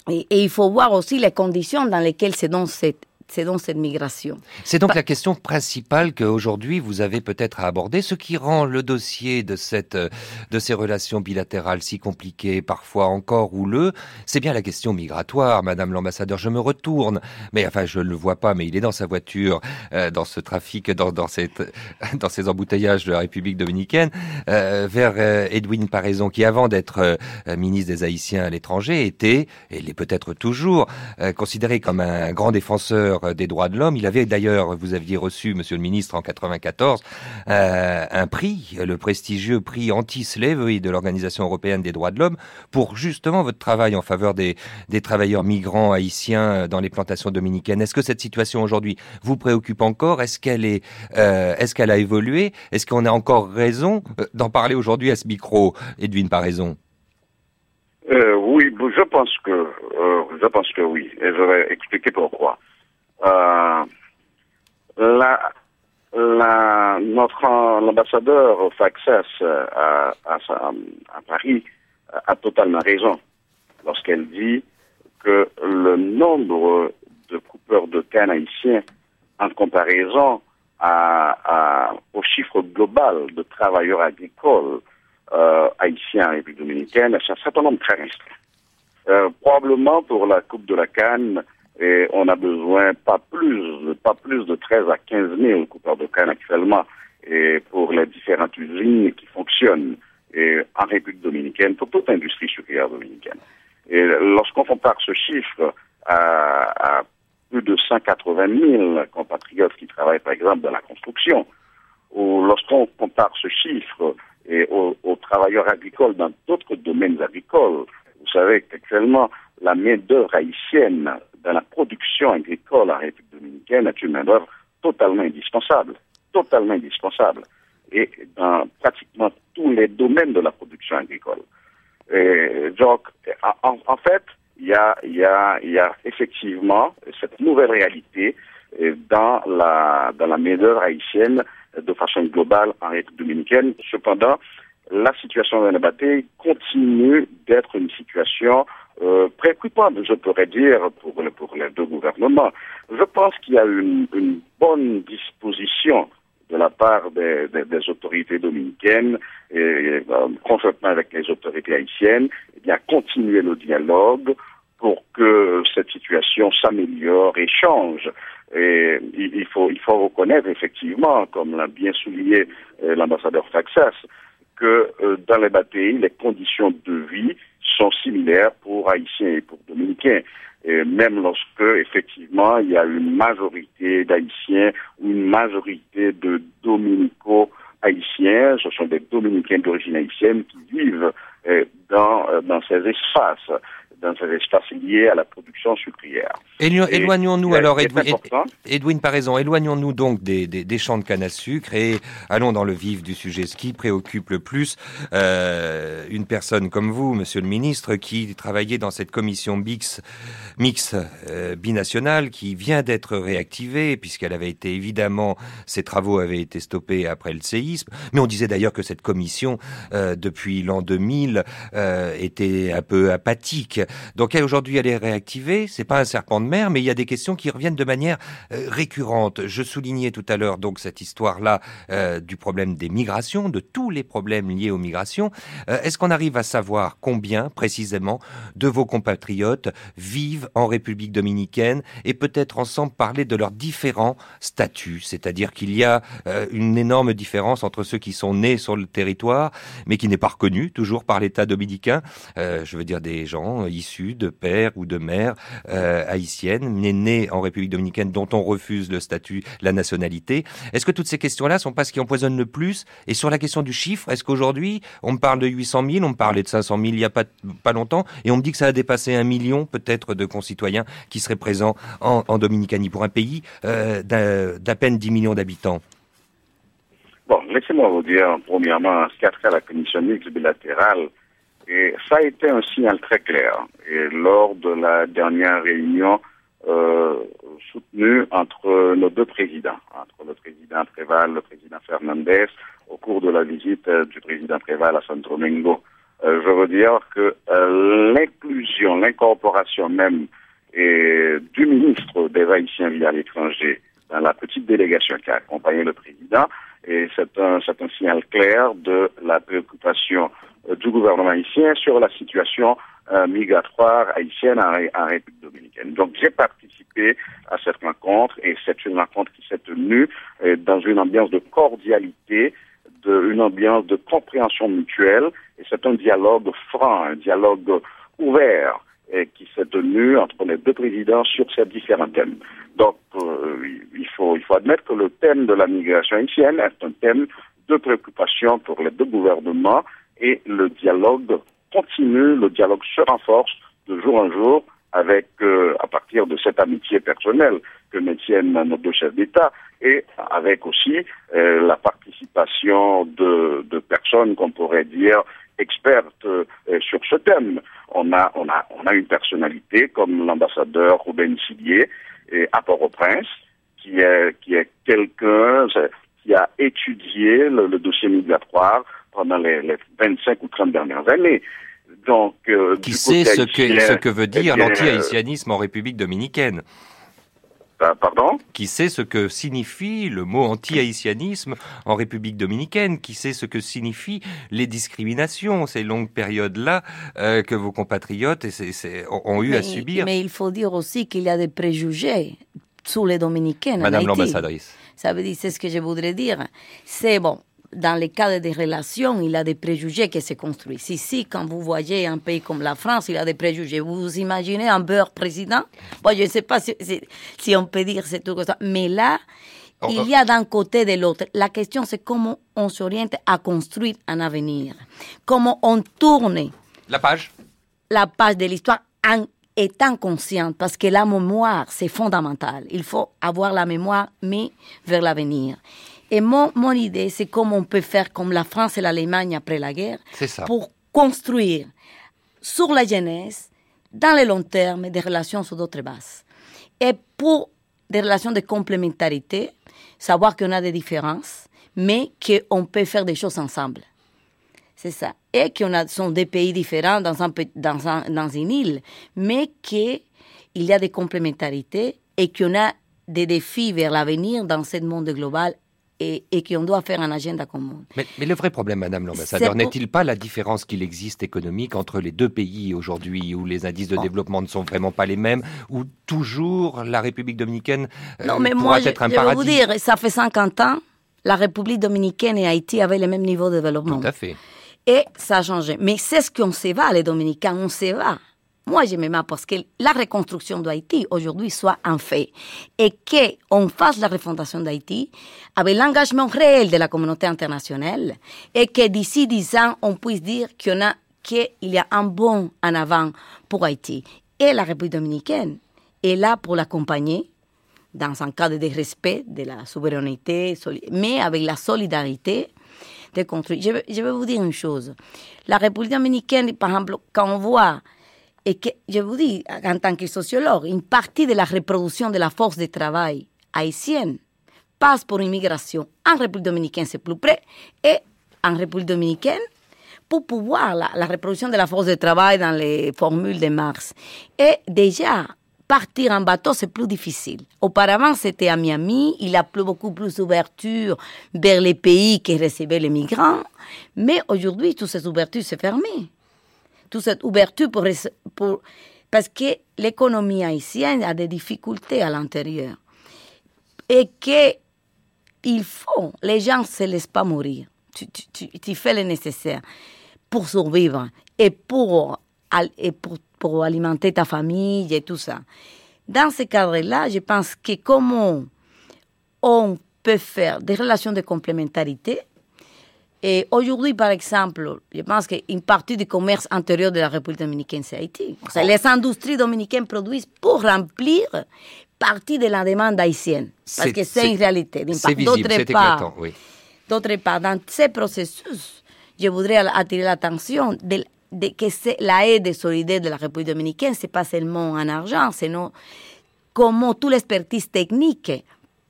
Speaker 2: et, il faut voir aussi les conditions dans lesquelles c'est dans cette c'est donc cette migration.
Speaker 1: C'est donc la question principale qu'aujourd'hui vous avez peut-être à aborder, ce qui rend le dossier de cette euh, de ces relations bilatérales si compliquées, parfois encore houleux. C'est bien la question migratoire, Madame l'ambassadeur. Je me retourne, mais enfin je ne le vois pas, mais il est dans sa voiture, euh, dans ce trafic, dans dans cette dans ces embouteillages de la République dominicaine, euh, vers Edwin Paraison, qui avant d'être ministre des Haïtiens à l'étranger était, et l'est peut-être toujours, considéré comme un grand défenseur euh, des droits de l'homme. Il avait d'ailleurs, vous aviez reçu, Monsieur le Ministre, en 94, euh, un prix, le prestigieux prix anti-slavery de l'Organisation européenne des droits de l'homme, pour justement votre travail en faveur des, des travailleurs migrants haïtiens dans les plantations dominicaines. Est-ce que cette situation aujourd'hui vous préoccupe encore? Est-ce qu'elle est, euh, est-ce a évolué? Est-ce qu'on a encore raison d'en parler aujourd'hui à ce micro, Edwin Paraison
Speaker 4: euh, oui, je pense que euh, je pense que oui, et je vais expliquer pourquoi. Euh, la, la, notre ambassadeur Faxas à, à, à, Paris a totalement raison lorsqu'elle dit que le nombre de coupeurs de canne haïtiens en comparaison au chiffre global de travailleurs agricoles euh, haïtiens en République dominicaine, c'est un certain nombre très restreint. Euh, probablement pour la coupe de la canne, et on a besoin pas plus, pas plus de 13 à 15 000 coupeurs de canne actuellement et pour les différentes usines qui fonctionnent et en République dominicaine, pour toute industrie sucrière dominicaine. Et lorsqu'on compare ce chiffre à, plus de 180 000 compatriotes qui travaillent par exemple dans la construction, ou lorsqu'on compare ce chiffre et aux, aux travailleurs agricoles dans d'autres domaines agricoles, vous savez qu'actuellement, la main-d'œuvre haïtienne dans la production agricole en République dominicaine est une main-d'œuvre totalement indispensable, totalement indispensable, et dans pratiquement tous les domaines de la production agricole. Donc, en, fait, il y a, y, a, y a effectivement cette nouvelle réalité dans la, dans la main-d'œuvre haïtienne de façon globale en République dominicaine. Cependant, la situation de Nabaté continue d'être une situation euh, préoccupante, je pourrais dire, pour, pour les deux gouvernements. Je pense qu'il y a une, une bonne disposition de la part des, des, des autorités dominicaines, et, euh, conjointement avec les autorités haïtiennes, eh bien, continuer le dialogue pour que cette situation s'améliore et change. Et il, faut, il faut reconnaître effectivement, comme l'a bien souligné euh, l'ambassadeur Faxas, dans les bâtiments, les conditions de vie sont similaires pour Haïtiens et pour Dominicains. Même lorsque, effectivement, il y a une majorité d'Haïtiens ou une majorité de Dominico-Haïtiens, ce sont des Dominicains d'origine haïtienne qui vivent euh, dans, euh, dans ces espaces dans ces espaces liés à la production sucrière.
Speaker 1: Éloignons-nous alors, Edwin, Edwin par raison, éloignons-nous donc des, des, des, champs de canne à sucre et allons dans le vif du sujet. Ce qui préoccupe le plus euh, une personne comme vous, Monsieur le Ministre, qui travaillait dans cette commission mix, mix euh, binationale qui vient d'être réactivée puisqu'elle avait été évidemment, ses travaux avaient été stoppés après le séisme. Mais on disait d'ailleurs que cette commission, euh, depuis l'an 2000, euh, était un peu apathique. Donc elle aujourd'hui elle est réactivée. C'est pas un serpent de mer, mais il y a des questions qui reviennent de manière euh, récurrente. Je soulignais tout à l'heure donc cette histoire-là euh, du problème des migrations, de tous les problèmes liés aux migrations. Euh, Est-ce qu'on arrive à savoir combien précisément de vos compatriotes vivent en République dominicaine et peut-être ensemble parler de leurs différents statuts, c'est-à-dire qu'il y a euh, une énorme différence entre ceux qui sont nés sur le territoire mais qui n'est pas reconnu toujours par l'État dominicain. Euh, je veux dire des gens issus de pères ou de mères euh, haïtiennes, nés en République dominicaine, dont on refuse le statut, la nationalité. Est-ce que toutes ces questions-là sont pas ce qui empoisonne le plus? Et sur la question du chiffre, est-ce qu'aujourd'hui, on me parle de 800 000, on me parlait de 500 000 il y a pas, pas longtemps, et on me dit que ça a dépassé un million peut-être de concitoyens qui seraient présents en, Dominicanie pour un pays euh, d'à peine 10 millions d'habitants?
Speaker 4: Bon, laissez-moi vous dire, premièrement, ce qu'a fait la commission mixte bilatérale, et ça a été un signal très clair. Et lors de la dernière réunion euh, soutenue entre nos deux présidents, entre le président Préval le président Fernandez, au cours de la visite euh, du président Préval à Santo Domingo, euh, je veux dire que euh, l'inclusion, l'incorporation même du ministre des Haïtiens via l'étranger dans la petite délégation qui a accompagné le président, et c'est un, c'est un signal clair de la préoccupation euh, du gouvernement haïtien sur la situation euh, migratoire haïtienne en, République dominicaine. Donc j'ai participé à cette rencontre et c'est une rencontre qui s'est tenue euh, dans une ambiance de cordialité, de, une ambiance de compréhension mutuelle et c'est un dialogue franc, un dialogue ouvert et qui s'est tenu entre les deux présidents sur ces différents thèmes. Donc, euh, il, faut, il faut admettre que le thème de la migration haïtienne est un thème de préoccupation pour les deux gouvernements et le dialogue continue, le dialogue se renforce de jour en jour avec, euh, à partir de cette amitié personnelle que maintiennent nos deux chefs d'État et avec aussi euh, la participation de, de personnes qu'on pourrait dire expertes euh, sur ce thème. On a, on a, on a une personnalité comme l'ambassadeur Ruben Sidier et à Port-au-Prince, qui est, qui est quelqu'un qui a étudié le, le, dossier migratoire pendant les, les 25 ou 30 dernières années.
Speaker 1: Donc, euh, qui sait ce que, ce que veut dire l'anti-haïtianisme en République dominicaine
Speaker 4: Pardon?
Speaker 1: Qui sait ce que signifie le mot anti-haïtianisme en République dominicaine? Qui sait ce que signifient les discriminations, ces longues périodes-là euh, que vos compatriotes et c est, c est, ont eu
Speaker 2: mais,
Speaker 1: à subir
Speaker 2: Mais il faut dire aussi qu'il y a des préjugés sur les Dominicains.
Speaker 1: Madame l'ambassadrice.
Speaker 2: Ça veut dire, c'est ce que je voudrais dire. C'est bon, dans le cadre des relations, il y a des préjugés qui se construisent. Ici, quand vous voyez un pays comme la France, il y a des préjugés. Vous vous imaginez un beurre président? Bon, Je ne sais pas si, si, si, on peut dire c'est tout ça. Mais là, oh, il y a d'un côté de l'autre. La question, c'est comment on s'oriente à construire un avenir. Comment on tourne
Speaker 1: la page,
Speaker 2: la page de l'histoire en étant consciente, parce que la mémoire, c'est fondamental. Il faut avoir la mémoire, mais vers l'avenir. Et mon, mon idée, c'est comment on peut faire comme la France et l'Allemagne après la guerre pour construire sur la jeunesse, dans le long terme, des relations sur d'autres bases. Et pour des relations de complémentarité, savoir qu'on a des différences, mais qu'on peut faire des choses ensemble. C'est ça. Et qu'on a sont des pays différents dans, un, dans, un, dans une île, mais qu'il y a des complémentarités et qu'on a des défis vers l'avenir dans ce monde global et, et qu'on doit faire un agenda commun.
Speaker 1: Mais, mais le vrai problème, Madame l'ambassadeur, n'est-il pas la différence qu'il existe économique entre les deux pays aujourd'hui, où les indices de développement ne sont vraiment pas les mêmes, où toujours la République dominicaine euh,
Speaker 2: non, mais
Speaker 1: pourra
Speaker 2: moi,
Speaker 1: être un
Speaker 2: je,
Speaker 1: paradis
Speaker 2: Je vais vous dire, ça fait 50 ans, la République dominicaine et Haïti avaient le même niveau de développement.
Speaker 1: Tout à fait.
Speaker 2: Et ça a changé. Mais c'est ce qu'on se va, les Dominicains, on se va. Moi, je me parce que la reconstruction d'Haïti aujourd'hui soit un fait et qu'on fasse la refondation d'Haïti avec l'engagement réel de la communauté internationale et que d'ici dix ans, on puisse dire qu'il y, a, qu'il y a un bon en avant pour Haïti. Et la République dominicaine est là pour l'accompagner dans un cadre de respect de la souveraineté, mais avec la solidarité de construire. Je je vais vous dire une chose. La République dominicaine, par exemple, quand on voit et que, je vous dis, en tant que sociologue, une partie de la reproduction de la force de travail haïtienne passe pour immigration. En République dominicaine, c'est plus près. Et en République dominicaine, pour pouvoir la, reproduction de la force de travail dans les formules de Marx. Et déjà, partir en bateau, c'est plus difficile. Auparavant, c'était à Miami, il a plus, beaucoup plus d'ouverture vers les pays qui recevaient les migrants. Mais aujourd'hui, toutes ces ouvertures sont fermées toute cette ouverture pour, parce que l'économie haïtienne a des difficultés à l'intérieur et que il faut, les gens ne se laissent pas mourir. Tu, fais le nécessaire pour survivre et pour, et pour, pour alimenter ta famille et tout ça. Dans ce cadre-là, je pense que comment on peut faire des relations de complémentarité et aujourd'hui, par exemple, je pense qu'une partie du commerce intérieur de la République dominicaine, c'est Haïti. O sea, les industries dominicaines produisent pour remplir partie de la demande haïtienne. Parce que c'est une réalité.
Speaker 1: D'autre part, oui.
Speaker 2: d'autre part, dans ces processus, je voudrais attirer l'attention de, de, que la aide solidaire de la République dominicaine, c'est pas seulement en argent, c'est comment toute l'expertise technique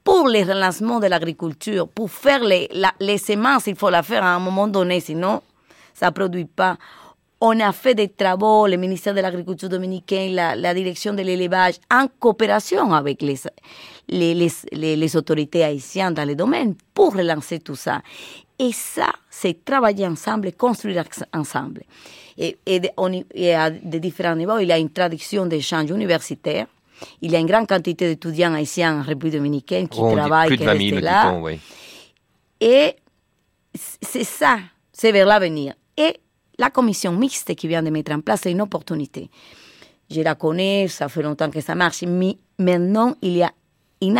Speaker 2: pour les relancements de l'agriculture, pour faire les, la, les semences, il faut la faire à un moment donné, sinon ça ne produit pas. On a fait des travaux, le ministère de l'Agriculture dominicain, la, direction de l'élevage, en coopération avec les, les, les, les, autorités haïtiennes dans le domaine pour relancer tout ça. Et ça, c'est travailler ensemble, construire ensemble. Et, on, et à différents niveaux, il y a une traduction d'échanges universitaires il y a une grande quantité d'étudiants haïtiens en République dominicaine qui travaillent, qui
Speaker 1: de 20 000,
Speaker 2: restent là.
Speaker 1: oui.
Speaker 2: Et c'est ça, c'est vers l'avenir. Et la commission mixte qui vient de mettre en place, c'est une opportunité. Je la connais, ça fait longtemps que ça marche, mais maintenant, il y a une,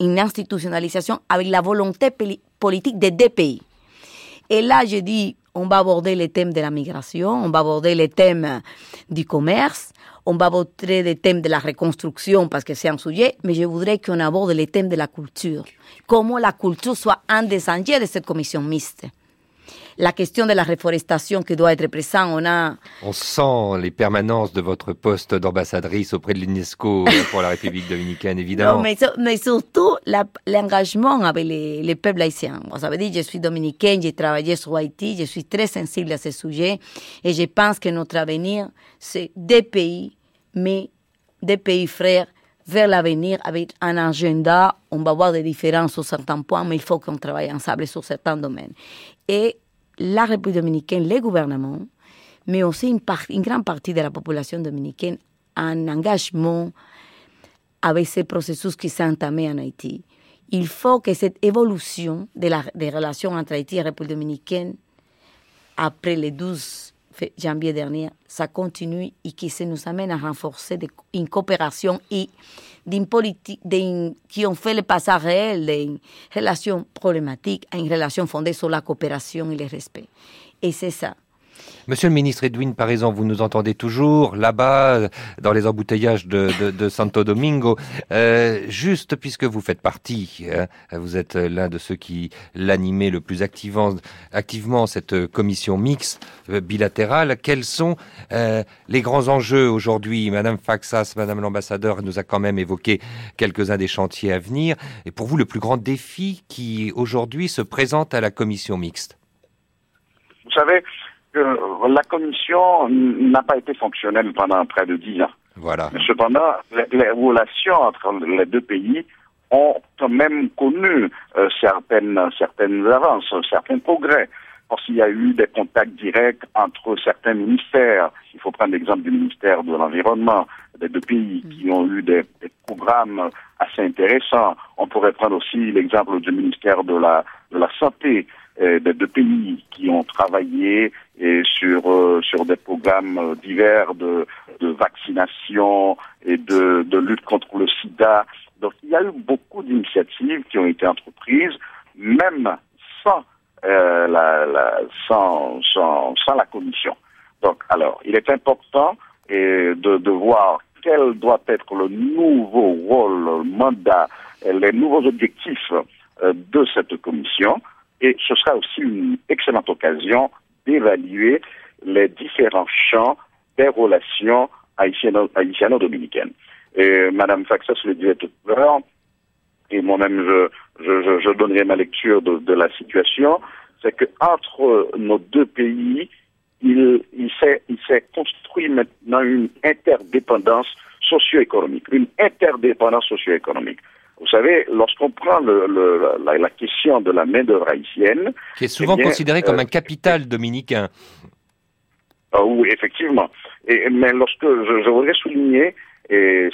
Speaker 2: une institutionnalisation avec la volonté poli- politique des deux pays. Et là, je dis, on va aborder les thèmes de la migration, on va aborder les thèmes du commerce, on va aborder les thèmes de la reconstruction parce que c'est un sujet, mais je voudrais qu'on aborde les thèmes de la culture. Comment la culture soit un des enjeux de cette commission mixte. La question de la reforestation qui doit être présente, on a...
Speaker 1: On sent les permanences de votre poste d'ambassadrice auprès de l'UNESCO pour la République dominicaine, évidemment.
Speaker 2: Non, mais, mais surtout l'engagement avec les, les, peuples haïtiens. Vous savez dit, je suis dominicaine, j'ai travaillé sur Haïti, je suis très sensible à ce sujet et je pense que notre avenir, c'est des pays, mais des pays frères vers l'avenir avec un agenda. On va avoir des différences sur certains points, mais il faut qu'on travaille ensemble sur certains domaines. Et la République dominicaine, les gouvernements, mais aussi une, part, une grande partie de la population dominicaine, un engagement avec ces processus qui s'est entamé en Haïti. Il faut que cette évolution des relations entre Haïti et la République dominicaine, après le 12 janvier dernier, ça continue et que ça nous amène à renforcer une coopération et politique qui ont fait le passage réel d'une relation problématique à une relation fondée sur la coopération et le respect. Et c'est ça.
Speaker 1: Monsieur le ministre Edwin, par exemple, vous nous entendez toujours là-bas, dans les embouteillages de, Santo Domingo. Euh, juste puisque vous faites partie, hein, vous êtes l'un de ceux qui l'animaient le plus activement, cette commission mixte euh, bilatérale, quels sont euh, les grands enjeux aujourd'hui? Madame Faxas, Madame l'ambassadeur nous a quand même évoqué quelques-uns des chantiers à venir. Et pour vous, le plus grand défi qui aujourd'hui se présente à la commission mixte?
Speaker 4: Savez que la commission n'a pas été fonctionnelle pendant près de dix ans.
Speaker 1: Voilà.
Speaker 4: Mais cependant, les, relations entre les deux pays ont quand même connu euh, certaines, certaines avances, certains progrès. Parce qu'il y a eu des contacts directs entre certains ministères. Il faut prendre l'exemple du ministère de l'Environnement des deux pays qui ont eu des, des, programmes assez intéressants. On pourrait prendre aussi l'exemple du ministère de la, de la Santé euh, des deux pays qui ont travaillé et sur, euh, sur des programmes divers de, de vaccination et de, de lutte contre le sida. Donc il y a eu beaucoup d'initiatives qui ont été entreprises, même sans, euh, la, la, sans, sans, sans, la commission. Donc alors, il est important et de, de voir quel doit être le nouveau rôle, le mandat, les nouveaux objectifs euh, de cette commission. Et ce sera aussi une excellente occasion d'évaluer les différents champs des relations haïtiano-dominicaines. Et Madame Faxas le disait tout à l'heure, et moi-même je, donnerai ma lecture de, de la situation, c'est que entre nos deux pays, il, il s'est construit maintenant une interdépendance socio-économique, une interdépendance socio-économique. Vous savez, lorsqu'on prend le, le, la, la, question de la main-d'œuvre haïtienne.
Speaker 1: Qui est souvent eh bien, considérée comme euh, un capital dominicain.
Speaker 4: Ah, oui, effectivement. Et, mais lorsque je, je voudrais souligner et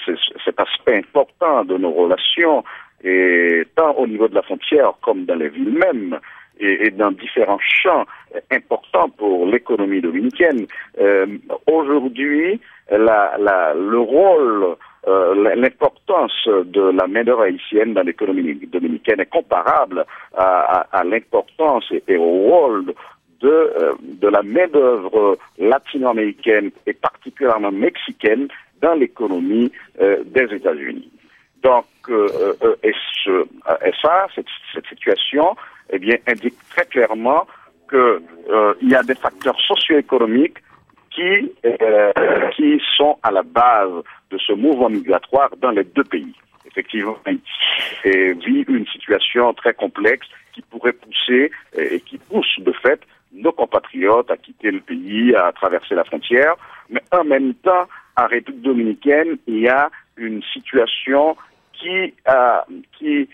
Speaker 4: cet aspect important de nos relations, et tant au niveau de la frontière comme dans les villes mêmes, et, et dans différents champs importants pour l'économie dominicaine. Euh, Aujourd'hui, la, la, le rôle, l'importance de la main-d'œuvre haïtienne dans l'économie dominicaine est comparable à, l'importance et, au rôle de, euh, de la main-d'œuvre latino-américaine et particulièrement mexicaine dans l'économie euh, des États-Unis. Donc, euh, euh, et, ça, cette, cette, situation, eh bien, indique très clairement que il y a des facteurs socio-économiques qui qui sont à la base de ce mouvement migratoire dans les deux pays. Effectivement, et vit une situation très complexe qui pourrait pousser et qui pousse de fait nos compatriotes à quitter le pays, à traverser la frontière, mais en même temps, en République dominicaine, il y a une situation qui, euh, qui,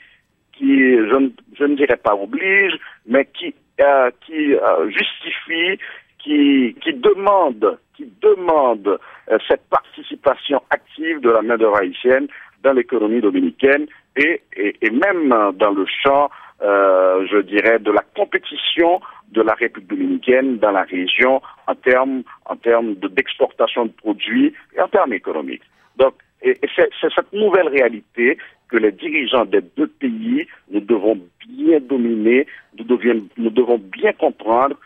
Speaker 4: qui je, ne, dirais pas oblige, mais qui, euh, qui euh, justifie, qui, qui demande, qui demande euh, cette participation active de la main-d'œuvre haïtienne dans l'économie dominicaine et, et, même dans le champ, euh, je dirais, de la compétition de la République dominicaine dans la région en termes en d'exportation de, produits et en termes économiques. Donc, et, c'est cette nouvelle réalité que les dirigeants des deux pays, nous devons bien dominer, nous, nous devons bien comprendre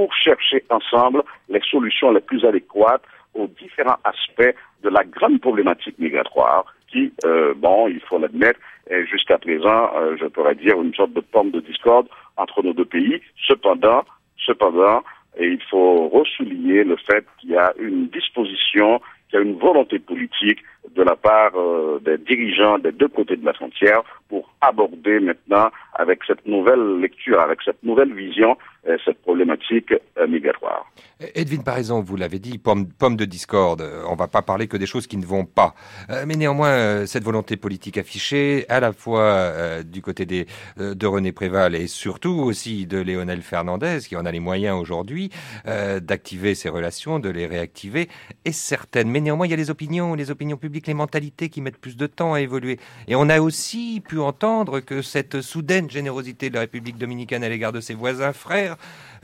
Speaker 4: pour chercher ensemble les solutions les plus adéquates aux différents aspects de la grande problématique migratoire qui, euh, bon, il faut l'admettre, est jusqu'à présent, euh, je pourrais dire, une sorte de pomme de discorde entre nos deux pays. Cependant, cependant, et il faut ressouligner le fait qu'il y a une disposition, qu'il y a une volonté politique de la part euh, des dirigeants des deux côtés de la frontière pour aborder maintenant, avec cette nouvelle lecture, avec cette nouvelle vision, cette problématique euh, migratoire.
Speaker 1: Edwin Paraison, vous l'avez dit, pomme, pomme, de discorde, on ne va pas parler que des choses qui ne vont pas. Euh, mais néanmoins, euh, cette volonté politique affichée, à la fois euh, du côté des, de René Préval et surtout aussi de Léonel Fernandez, qui en a les moyens aujourd'hui d'activer ces relations, de les réactiver, est certaine. Mais néanmoins, il y a les opinions, les opinions publiques, les mentalités qui mettent plus de temps à évoluer. Et on a aussi pu entendre que cette soudaine générosité de la République dominicaine à l'égard de ses voisins frères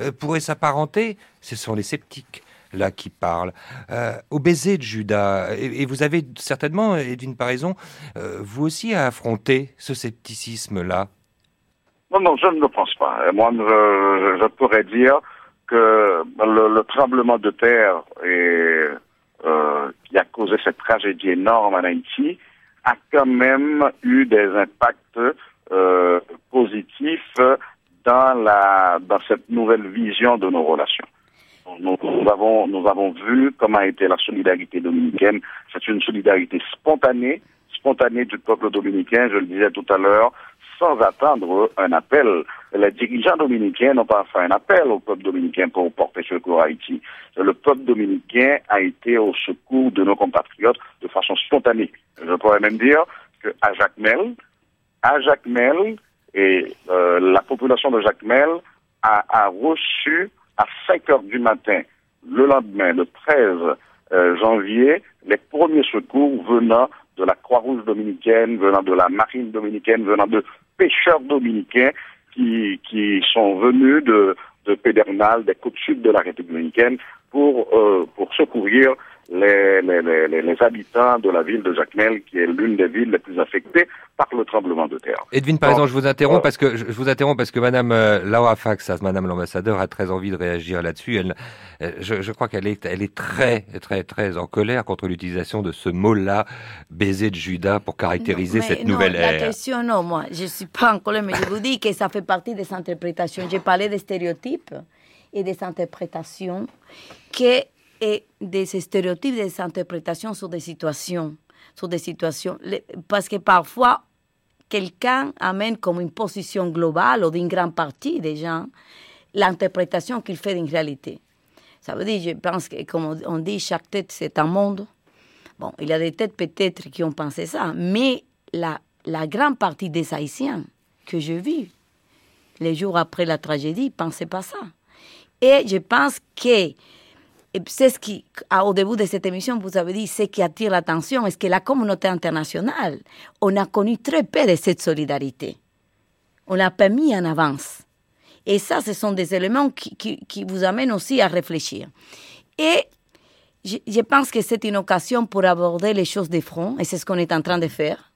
Speaker 1: euh, pourrait s'apparenter, ce sont les sceptiques là qui parlent, euh, au baiser de Judas. Et, et, vous avez certainement, Edwin Paraison, euh, vous aussi à affronter ce scepticisme-là.
Speaker 4: Non, non, je ne le pense pas. Moi, je, pourrais dire que le, le, tremblement de terre et, qui a causé cette tragédie énorme en Haïti a quand même eu des impacts positifs dans, cette nouvelle vision de nos relations. Nous, avons, nous avons vu comment a été la solidarité dominicaine. C'est une solidarité spontanée, spontanée du peuple dominicain, je le disais tout à l'heure, sans attendre un appel. Les dirigeants dominicains n'ont pas fait un appel au peuple dominicain pour porter secours à Haïti. Le peuple dominicain a été au secours de nos compatriotes de façon spontanée. Je pourrais même dire qu'à Jacmel, à Jacmel, et euh, la population de Jacmel a, reçu à 5 heures du matin, le lendemain, le 13 euh, janvier, les premiers secours venant de la Croix-Rouge dominicaine, venant de la Marine dominicaine, venant de pêcheurs dominicains qui, qui sont venus de, de Pédernal, des côtes sud de la République dominicaine, pour, euh, pour secourir les, les, les, les, habitants de la ville de Jacmel, qui est l'une des villes les plus affectées par le tremblement de terre.
Speaker 1: Edwin, par exemple, je vous interromps parce que je vous interromps parce que Madame euh, Laura Fax, Madame l'ambassadeur, a très envie de réagir là-dessus. Elle, euh, je, je, crois qu'elle est, elle est très, très, très en colère contre l'utilisation de ce mot-là, baiser de Judas, pour caractériser
Speaker 2: non,
Speaker 1: cette
Speaker 2: non,
Speaker 1: nouvelle
Speaker 2: la
Speaker 1: ère.
Speaker 2: question, non, moi, je suis pas en colère, mais je vous dis que ça fait partie des interprétations. J'ai parlé des stéréotypes et des interprétations que et des stéréotypes, des interprétations sur des situations, sur des situations, parce que parfois quelqu'un amène comme une position globale ou d'une grande partie des gens l'interprétation qu'il fait d'une réalité. Ça veut dire, je pense que, comme on dit, chaque tête c'est un monde. Bon, il y a des têtes peut-être qui ont pensé ça, mais la, la grande partie des Haïtiens que j'ai vus les jours après la tragédie ne pensaient pas ça. Et je pense que c'est ce qui, au début de cette émission, vous avez dit, ce qui attire l'attention, est que la communauté internationale, on a connu très peu de cette solidarité. On l'a pas mis en avance. Et ça, ce sont des éléments qui, qui, qui vous amènent aussi à réfléchir. Et je, je pense que c'est une occasion pour aborder les choses de front, et c'est ce qu'on est en train de faire.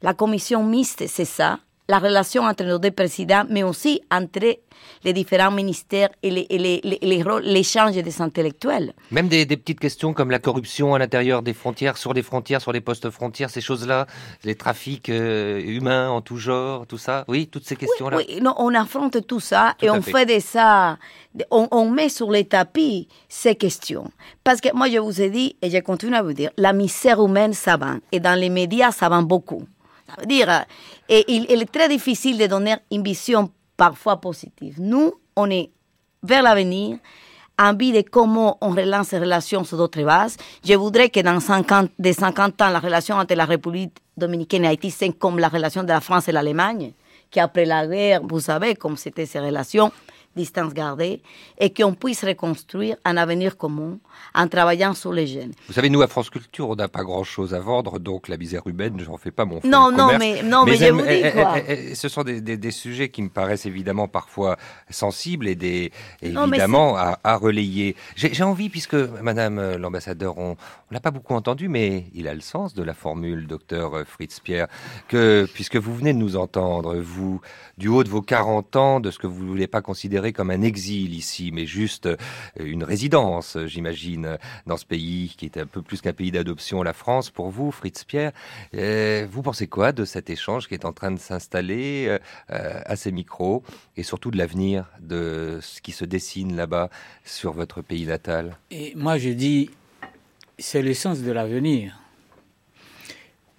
Speaker 2: La commission mixte, c'est ça la relation entre nos deux présidents, mais aussi entre les différents ministères et l'échange les, les, des intellectuels.
Speaker 1: Même des, des, petites questions comme la corruption à l'intérieur des frontières, sur les frontières, sur les postes frontières, ces choses-là, les trafics euh, humains en tout genre, tout ça, oui, toutes ces questions-là.
Speaker 2: Oui, oui non, on affronte tout ça tout et on fait. fait. de ça, on, on, met sur les tapis ces questions. Parce que moi, je vous ai dit, et je continue à vous dire, la misère humaine, ça va, et dans les médias, ça va beaucoup. Ça veut dire, il, est très difficile de donner une vision parfois positive. Nous, on est vers l'avenir, envie de comment on relance les relations sur d'autres bases. Je voudrais que dans 50, de 50 ans, la relation entre la République dominicaine et Haïti, c'est comme la relation de la France et l'Allemagne, qu'après la guerre, vous savez, comme c'était ces relations, distance gardée, et qu'on puisse reconstruire un avenir commun en travaillant sur les jeunes.
Speaker 1: Vous savez, nous, à France Culture, on n'a pas grand-chose à vendre, donc la misère humaine, j'en fais pas mon fonds
Speaker 2: Non, non, mais, non, mais,
Speaker 1: Mais
Speaker 2: je vous dis
Speaker 1: elles-
Speaker 2: quoi.
Speaker 1: elles- elles- ce sont des, des- des sujets qui me paraissent évidemment parfois sensibles et, des,
Speaker 2: Non,
Speaker 1: évidemment à, à relayer. J'ai envie, puisque Madame euh, l'ambassadeur, on, on l'a pas beaucoup entendu, mais il a le sens de la formule, docteur euh, Fritz Pierre, que puisque vous venez de nous entendre, vous, du haut de vos 40 ans, de ce que vous ne voulez pas considérer comme un exil ici, mais juste euh, une résidence, euh, j'imagine, dans ce pays qui est un peu plus qu'un pays d'adoption, la France, pour vous, Fritz Pierre. Euh, vous pensez quoi de cet échange qui est en train de s'installer euh, euh, à ces micros et surtout de l'avenir de ce qui se dessine là-bas sur votre pays natal?
Speaker 3: Et moi, je dis, c'est le sens de l'avenir.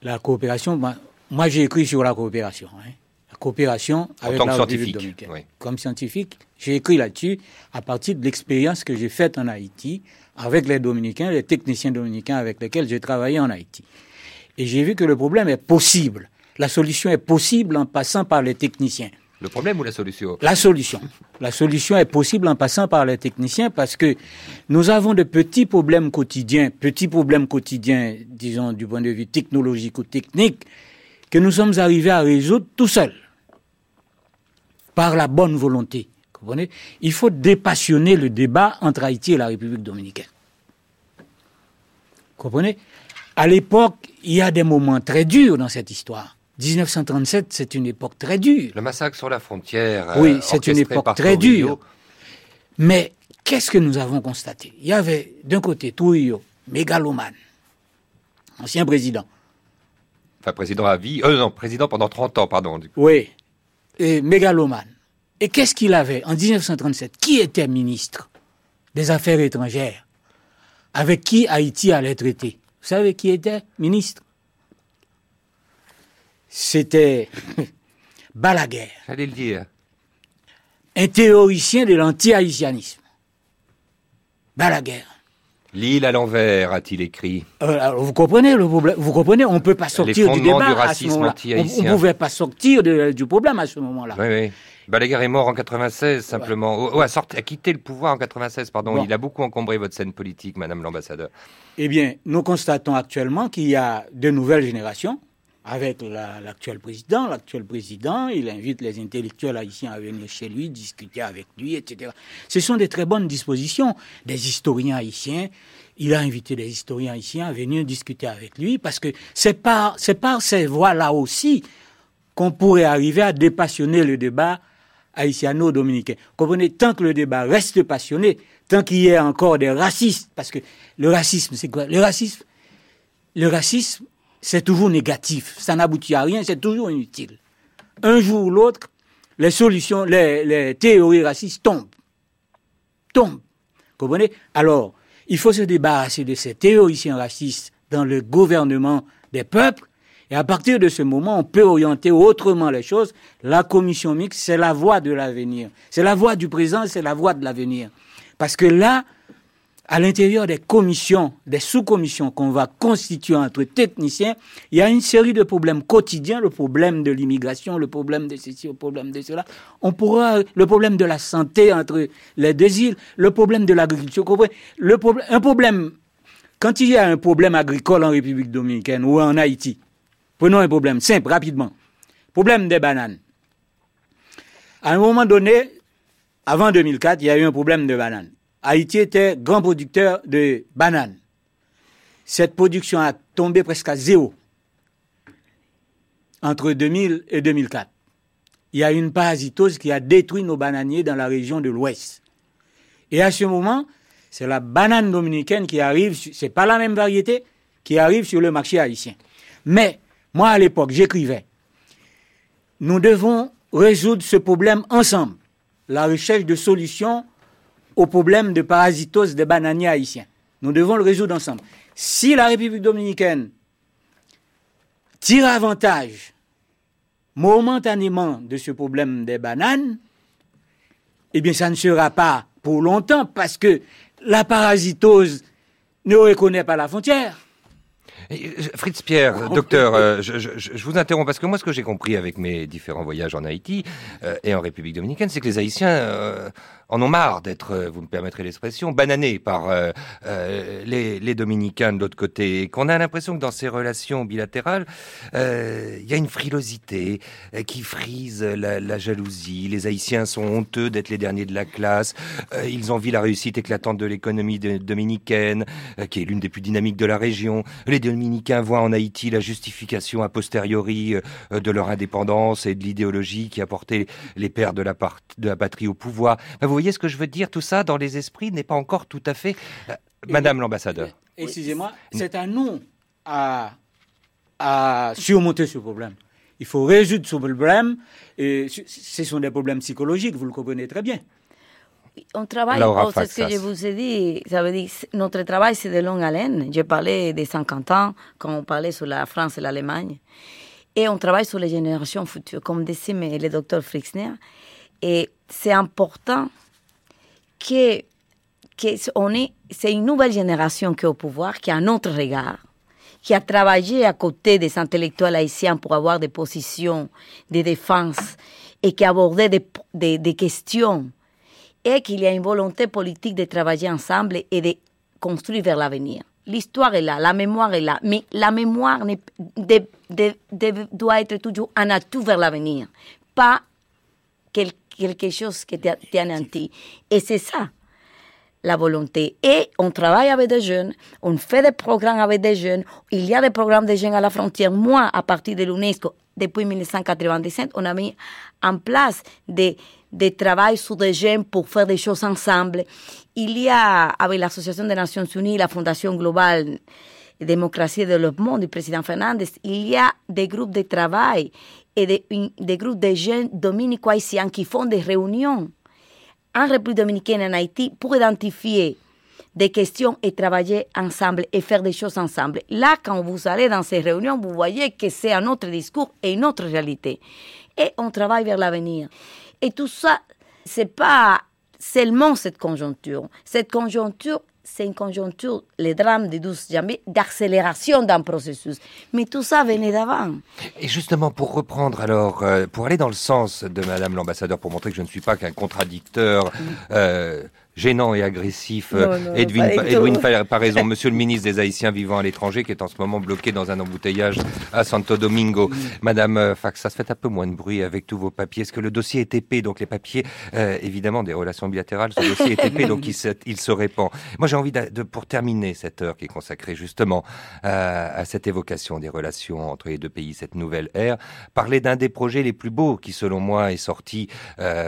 Speaker 3: La coopération, moi, moi, j'ai écrit sur la coopération. hein. Coopération
Speaker 1: En
Speaker 3: avec
Speaker 1: tant que
Speaker 3: la République
Speaker 1: scientifique,
Speaker 3: dominicaine.
Speaker 1: oui.
Speaker 3: Comme scientifique, j'ai écrit là-dessus à partir de l'expérience que j'ai faite en Haïti avec les Dominicains, les techniciens dominicains avec lesquels j'ai travaillé en Haïti. Et j'ai vu que le problème est possible. La solution est possible en passant par les techniciens.
Speaker 1: Le problème ou la solution?
Speaker 3: La solution. La solution est possible en passant par les techniciens parce que nous avons de petits problèmes quotidiens, petits problèmes quotidiens, disons, du point de vue technologique ou technique, que nous sommes arrivés à résoudre tout seuls. Par la bonne volonté. Comprenez? Il faut dépassionner le débat entre Haïti et la République dominicaine. Comprenez? À l'époque, il y a des moments très durs dans cette histoire. 1937, c'est une époque très dure.
Speaker 1: Le massacre sur la frontière.
Speaker 3: Oui,
Speaker 1: euh,
Speaker 3: c'est une époque très dure. Mais qu'est-ce que nous avons constaté? Il y avait d'un côté Trujillo, mégalomane, ancien président.
Speaker 1: Enfin, président à vie. Euh, non, président pendant 30 ans, pardon. du coup.
Speaker 3: Oui, et mégalomane. Et qu'est-ce qu'il avait en 1937 Qui était ministre des Affaires étrangères? Avec qui Haïti allait traiter? Vous savez qui était ministre? C'était Balaguer.
Speaker 1: J'allais le dire.
Speaker 3: Un théoricien de l'anti-haïtianisme. Balaguer.
Speaker 1: L'île à l'envers, a-t-il écrit.
Speaker 3: Euh, vous comprenez le problème Vous comprenez On ne peut pas sortir du débat du à ce moment-là. On ne pouvait pas sortir du problème à ce moment-là.
Speaker 1: Oui, oui. Balaguer est mort en 96 simplement. Ouais. a, a, quitté le pouvoir en 96, pardon. Il a beaucoup encombré votre scène politique, Madame l'ambassadeur.
Speaker 3: Eh bien, nous constatons actuellement qu'il y a de nouvelles générations avec l'actuel président. L'actuel président, il invite les intellectuels haïtiens à venir chez lui, discuter avec lui, etc. Ce sont des très bonnes dispositions des historiens haïtiens. Il a invité des historiens haïtiens à venir discuter avec lui parce que c'est par, par ces voies-là aussi qu'on pourrait arriver à dépassionner le débat haïtiano-dominicain. Comprenez, tant que le débat reste passionné, tant qu'il y a encore des racistes, parce que le racisme, c'est quoi? Le racisme, le racisme, c'est toujours négatif, ça n'aboutit à rien, c'est toujours inutile. Un jour ou l'autre, les solutions, les, théories racistes tombent. Tombent. Comprenez? Alors, il faut se débarrasser de ces théoriciens racistes dans le gouvernement des peuples et à partir de ce moment, on peut orienter autrement les choses. La commission mixte, c'est la voie de l'avenir. C'est la voie du présent, c'est la voie de l'avenir. Parce que là, à l'intérieur des commissions, des sous-commissions qu'on va constituer entre techniciens, il y a une série de problèmes quotidiens, le problème de l'immigration, le problème de ceci, le problème de cela. On pourra, le problème de la santé entre les deux îles, le problème de l'agriculture. Le problème, un problème, quand il y a un problème agricole en République dominicaine ou en Haïti, Prenons un problème simple, rapidement. Problème des bananes. À un moment donné, avant 2004, il y a eu un problème de bananes. Haïti était grand producteur de bananes. Cette production a tombé presque à zéro entre 2000 et 2004. Il y a une parasitose qui a détruit nos bananiers dans la région de l'Ouest. Et à ce moment, c'est la banane dominicaine qui arrive, c'est pas la même variété, qui arrive sur le marché haïtien. Mais moi, à l'époque, j'écrivais, nous devons résoudre ce problème ensemble, la recherche de solutions au problème de parasitose des bananiers haïtiens. Nous devons le résoudre ensemble. Si la République dominicaine tire avantage momentanément de ce problème des bananes, eh bien, ça ne sera pas pour longtemps parce que la parasitose ne reconnaît pas la frontière.
Speaker 1: Euh, Fritz Pierre, docteur, euh, je, je, je, vous interromps parce que moi, ce que j'ai compris avec mes différents voyages en Haïti euh, et en République dominicaine, c'est que les Haïtiens en ont marre d'être, euh, vous me permettrez l'expression, bananés par euh, euh, les, les, dominicains de l'autre côté, qu'on a l'impression que dans ces relations bilatérales, il y a une frilosité qui frise la, la, jalousie. Les Haïtiens sont honteux d'être les derniers de la classe. ils envient la réussite éclatante de l'économie dominicaine, qui est l'une des plus dynamiques de la région. Les Dominicains voient en Haïti la justification a posteriori de leur indépendance et de l'idéologie qui a porté les pères de la, de la patrie au pouvoir. Vous voyez ce que je veux dire Tout ça, dans les esprits, n'est pas encore tout à fait... Euh, Madame l'ambassadeur.
Speaker 3: Excusez-moi, c'est un nom à, à surmonter ce problème. Il faut résoudre ce problème. Et ce sont des problèmes psychologiques, vous le comprenez très bien.
Speaker 2: On travaille, c'est ce que je vous ai dit, ça veut dire, notre travail c'est de longue haleine. J'ai parlé des 50 ans quand on parlait sur la France et l'Allemagne. Et on travaille sur les générations futures, comme disait le docteur Frixner. Et c'est important que, que on est, c'est une nouvelle génération qui est au pouvoir, qui a un autre regard, qui a travaillé à côté des intellectuels haïtiens pour avoir des positions de défense et qui a abordé des, des, questions et qu'il y a une volonté politique de travailler ensemble et de construire vers l'avenir. L'histoire est là, la mémoire est là, mais la mémoire doit être toujours un atout vers l'avenir, pas quelque quelque chose qui t'anéantit. Et c'est ça, la volonté. Et on travaille avec des jeunes, on fait des programmes avec des jeunes. Il y a des programmes de jeunes à la frontière. Moi, à partir de l'UNESCO, depuis 1997, on a mis en place des, des travaux sur des jeunes pour faire des choses ensemble. Il y a, avec l'Association des Nations Unies, la Fondation Globale Démocratie et Développement du président Fernandez, il y a des groupes de travail et des, groupes de jeunes dominico haïtiens qui font des réunions en République dominicaine, en Haïti, pour identifier des questions et travailler ensemble et faire des choses ensemble. Là, quand vous allez dans ces réunions, vous voyez que c'est un autre discours et une autre réalité. Et on travaille vers l'avenir. Et tout ça, c'est pas seulement cette conjoncture. Cette conjoncture, c'est une conjoncture, les drames des 12 janvier, d'accélération d'un processus. Mais tout ça venait d'avant.
Speaker 1: Et justement, pour reprendre alors, euh, pour aller dans le sens de Madame l'ambassadeur, pour montrer que je ne suis pas qu'un contradicteur, euh, gênant et agressif. Euh, Edwin, Edwin pas raison. Monsieur le ministre des Haïtiens vivant à l'étranger, qui est en ce moment bloqué dans un embouteillage à Santo Domingo. Madame euh, Fax, ça se fait un peu moins de bruit avec tous vos papiers. Est-ce que le dossier est épais? Donc les papiers, euh, évidemment, des relations bilatérales, ce dossier est épais, donc il se, il se répand. Moi, j'ai envie de, pour terminer cette heure qui est consacrée justement à cette évocation des relations entre les deux pays, cette nouvelle ère, parler d'un des projets les plus beaux qui, selon moi, est sorti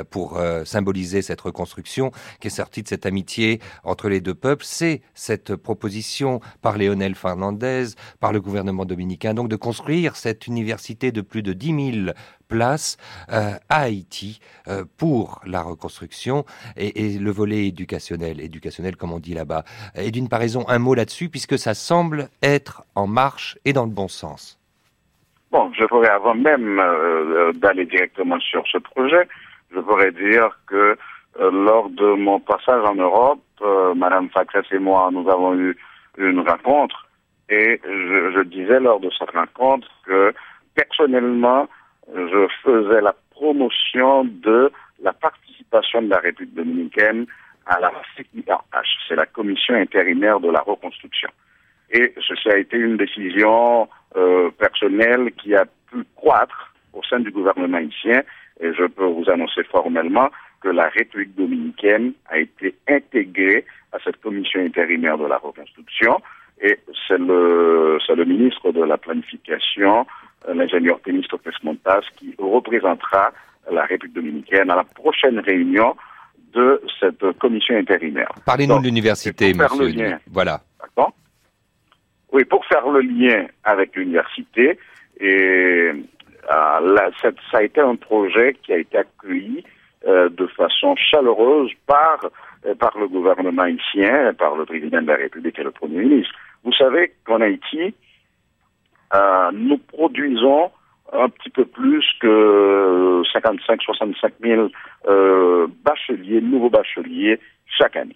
Speaker 1: pour symboliser cette reconstruction, qui est sorti de cette amitié entre les deux peuples, c'est cette proposition par Léonel Fernandez, par le gouvernement dominicain, donc de construire cette université de plus de 10 000 places euh, à Haïti euh, pour la reconstruction et, le volet éducationnel, éducationnel comme on dit là-bas. Et d'une paraison, un mot là-dessus, puisque ça semble être en marche et dans le bon sens.
Speaker 4: Bon, je pourrais avant même euh, d'aller directement sur ce projet, je pourrais dire que euh, lors de mon passage en Europe, euh, Madame Faxas et moi, nous avons eu une rencontre et je, je, disais lors de cette rencontre que personnellement, je faisais la promotion de la participation de la République dominicaine à la CIRH, c'est la Commission intérimaire de la reconstruction. Et ceci a été une décision euh, personnelle qui a pu croître au sein du gouvernement haïtien et je peux vous annoncer formellement que la République dominicaine a été intégrée à cette commission intérimaire de la reconstruction et c'est le, le ministre de la planification, euh, l'ingénieur Témis Montas, qui représentera la République dominicaine à la prochaine réunion de cette commission intérimaire.
Speaker 1: Parlez-nous de l'université, monsieur. Lien,
Speaker 4: voilà. Oui, pour faire le lien avec l'université, et euh, ça a été un projet qui a été accueilli euh, de façon chaleureuse par, euh, par le gouvernement haïtien, par le président de la République et le Premier ministre. Vous savez qu'en Haïti, euh, nous produisons un petit peu plus que 55-65 000 euh, bacheliers, nouveaux bacheliers chaque année.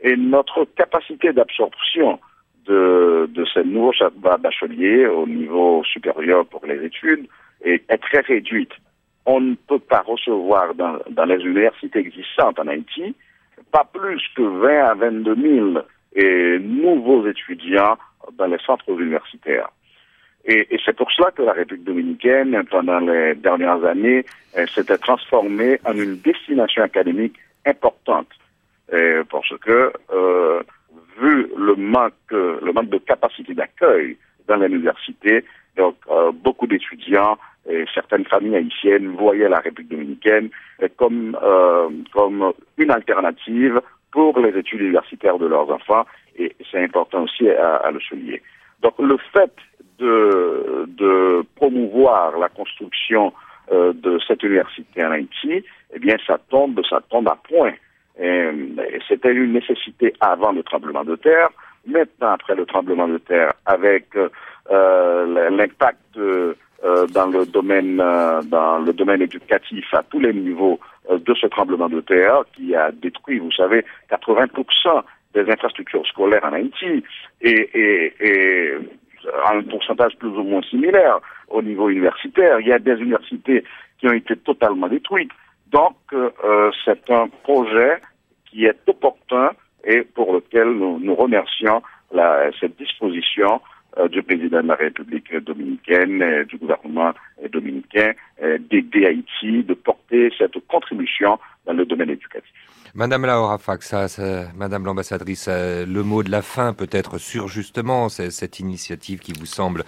Speaker 4: Et notre capacité d'absorption de, de ces nouveaux bacheliers au niveau supérieur pour les études est, est très réduite on ne peut pas recevoir dans, les universités existantes en Haïti pas plus que 20 à 22 000 et nouveaux étudiants dans les centres universitaires. Et, c'est pour cela que la République dominicaine, pendant les dernières années, s'était transformée en une destination académique importante. parce que, euh, vu le manque, le manque de capacité d'accueil dans l'université, donc euh, beaucoup d'étudiants et certaines familles haïtiennes voyaient la République dominicaine comme, euh, comme une alternative pour les études universitaires de leurs enfants, et c'est important aussi à, le souligner. Donc le fait de, de promouvoir la construction euh, de cette université en Haïti, eh bien ça tombe, ça tombe à point. C'était une nécessité avant le tremblement de terre. Maintenant, après le tremblement de terre, avec euh, l'impact euh, dans le domaine euh, dans le domaine éducatif à tous les niveaux euh, de ce tremblement de terre qui a détruit, vous savez, 80% des infrastructures scolaires en Haïti et, et, et un pourcentage plus ou moins similaire au niveau universitaire. Il y a des universités qui ont été totalement détruites. Donc, euh, c'est un projet qui est opportun et pour lequel nous, nous remercions la, cette disposition euh, du président de la République dominicaine, euh, du gouvernement dominicain, euh, d'aider Haïti, de porter cette contribution dans le domaine éducatif.
Speaker 1: Madame Laura Faxa, Madame l'ambassadrice, le mot de la fin peut-être sur justement cette initiative qui vous semble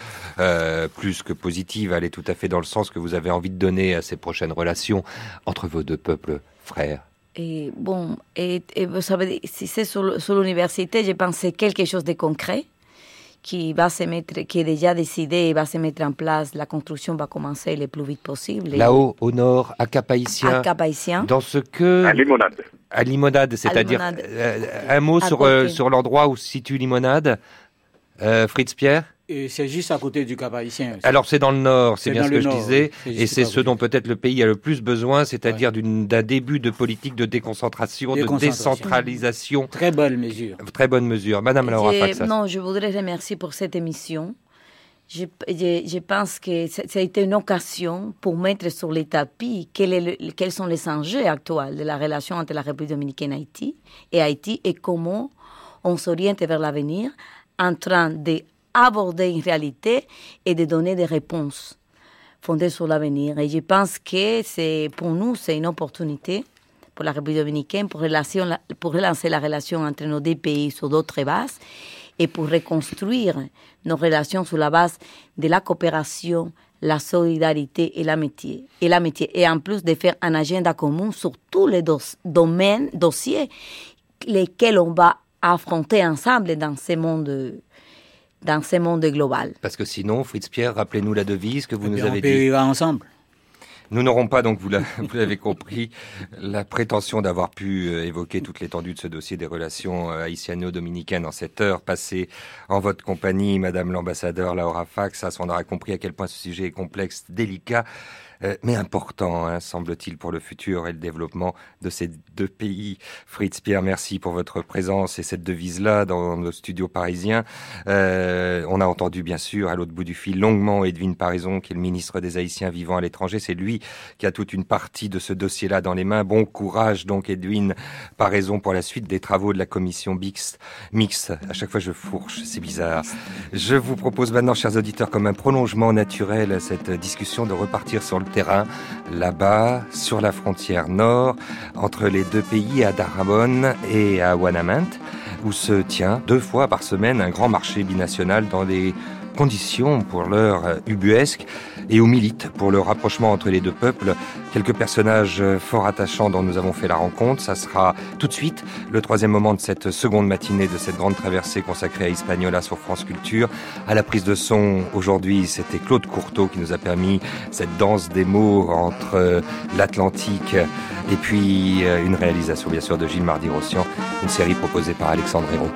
Speaker 1: plus que positive, elle est tout à fait dans le sens que vous avez envie de donner à ces prochaines relations entre vos deux peuples frères.
Speaker 2: Et bon, et, vous savez, si c'est sur, sur l'université, j'ai pensé quelque chose de concret qui va se mettre, qui est déjà décidé et va se mettre en place. La construction va commencer le plus vite possible.
Speaker 1: Là-haut, au nord, à Cap-Haïtien.
Speaker 2: À Cap-Haïtien.
Speaker 1: Dans ce que.
Speaker 4: À Limonade.
Speaker 1: À Limonade, c'est-à-dire. Euh, un mot
Speaker 2: À
Speaker 1: sur, euh, sur l'endroit où se situe Limonade. Euh, Fritz Pierre
Speaker 3: Et c'est juste à côté du Cap Haïtien. aussi.
Speaker 1: Alors c'est dans le nord, c'est bien ce que
Speaker 3: le
Speaker 1: je
Speaker 3: nord,
Speaker 1: disais, et c'est ce dont peut-être le pays a le plus besoin, c'est-à-dire d'un début de politique de déconcentration, de décentralisation.
Speaker 3: Très belle mesure.
Speaker 1: Très bonne mesure. Madame Laura Faxas.
Speaker 2: non, je voudrais remercier pour cette émission. Je, je- je pense que ça ça a été une occasion pour mettre sur les tapis quel est le- quels sont les enjeux actuels de la relation entre la République dominicaine et Haïti, et Haïti et comment on s'oriente vers l'avenir en train d'aborder une réalité et de donner des réponses fondées sur l'avenir. Et je pense que c'est pour nous, c'est une opportunité pour la République dominicaine pour, relation, pour relancer la relation entre nos deux pays sur d'autres bases et pour reconstruire nos relations sur la base de la coopération, la solidarité et l'amitié. Et l'amitié. Et en plus de faire un agenda commun sur tous les domaines, dossiers, lesquels on va affronter ensemble dans ce monde, dans ce monde global.
Speaker 1: Parce que sinon, Fritz Pierre, rappelez-nous la devise que vous
Speaker 3: Eh
Speaker 1: nous avez
Speaker 3: on
Speaker 1: dit.
Speaker 3: ensemble.
Speaker 1: Nous n'aurons pas, donc vous l'avez compris, la prétention d'avoir pu euh, évoquer toute l'étendue de ce dossier des relations euh, haïtiano-dominicaines en cette heure passée en votre compagnie, Madame l'ambassadeur Laura Fax. Ça, on aura compris à quel point ce sujet est complexe, délicat, euh, mais important, hein, semble-t-il, pour le futur et le développement de ces deux pays. Fritz Pierre, merci pour votre présence et cette devise-là dans nos studios parisiens. Euh, on a entendu, bien sûr, à l'autre bout du fil, longuement Edwin Parison, qui est le ministre des Haïtiens vivant à l'étranger. C'est lui qui a toute une partie de ce dossier-là dans les mains. Bon courage, donc, Edwin Parison, pour la suite des travaux de la commission Bix. Mix. À chaque fois, je fourche. C'est bizarre. Je vous propose maintenant, chers auditeurs, comme un prolongement naturel à cette discussion, de repartir sur le terrain, là-bas, sur la frontière nord, entre les deux pays, à Darabon et à Wanamant, où se tient deux fois par semaine un grand marché binational dans des conditions pour l'heure ubuesques et où militent pour le rapprochement entre les deux peuples quelques personnages fort attachants dont nous avons fait la rencontre. Ça sera tout de suite le troisième moment de cette seconde matinée de cette grande traversée consacrée à Hispaniola sur France Culture. À la prise de son aujourd'hui, c'était Claude Courteau qui nous a permis cette danse des mots entre l'Atlantique et puis euh, une réalisation bien sûr de Gilles Mardi-Rossian, une série proposée par Alexandre Hérault.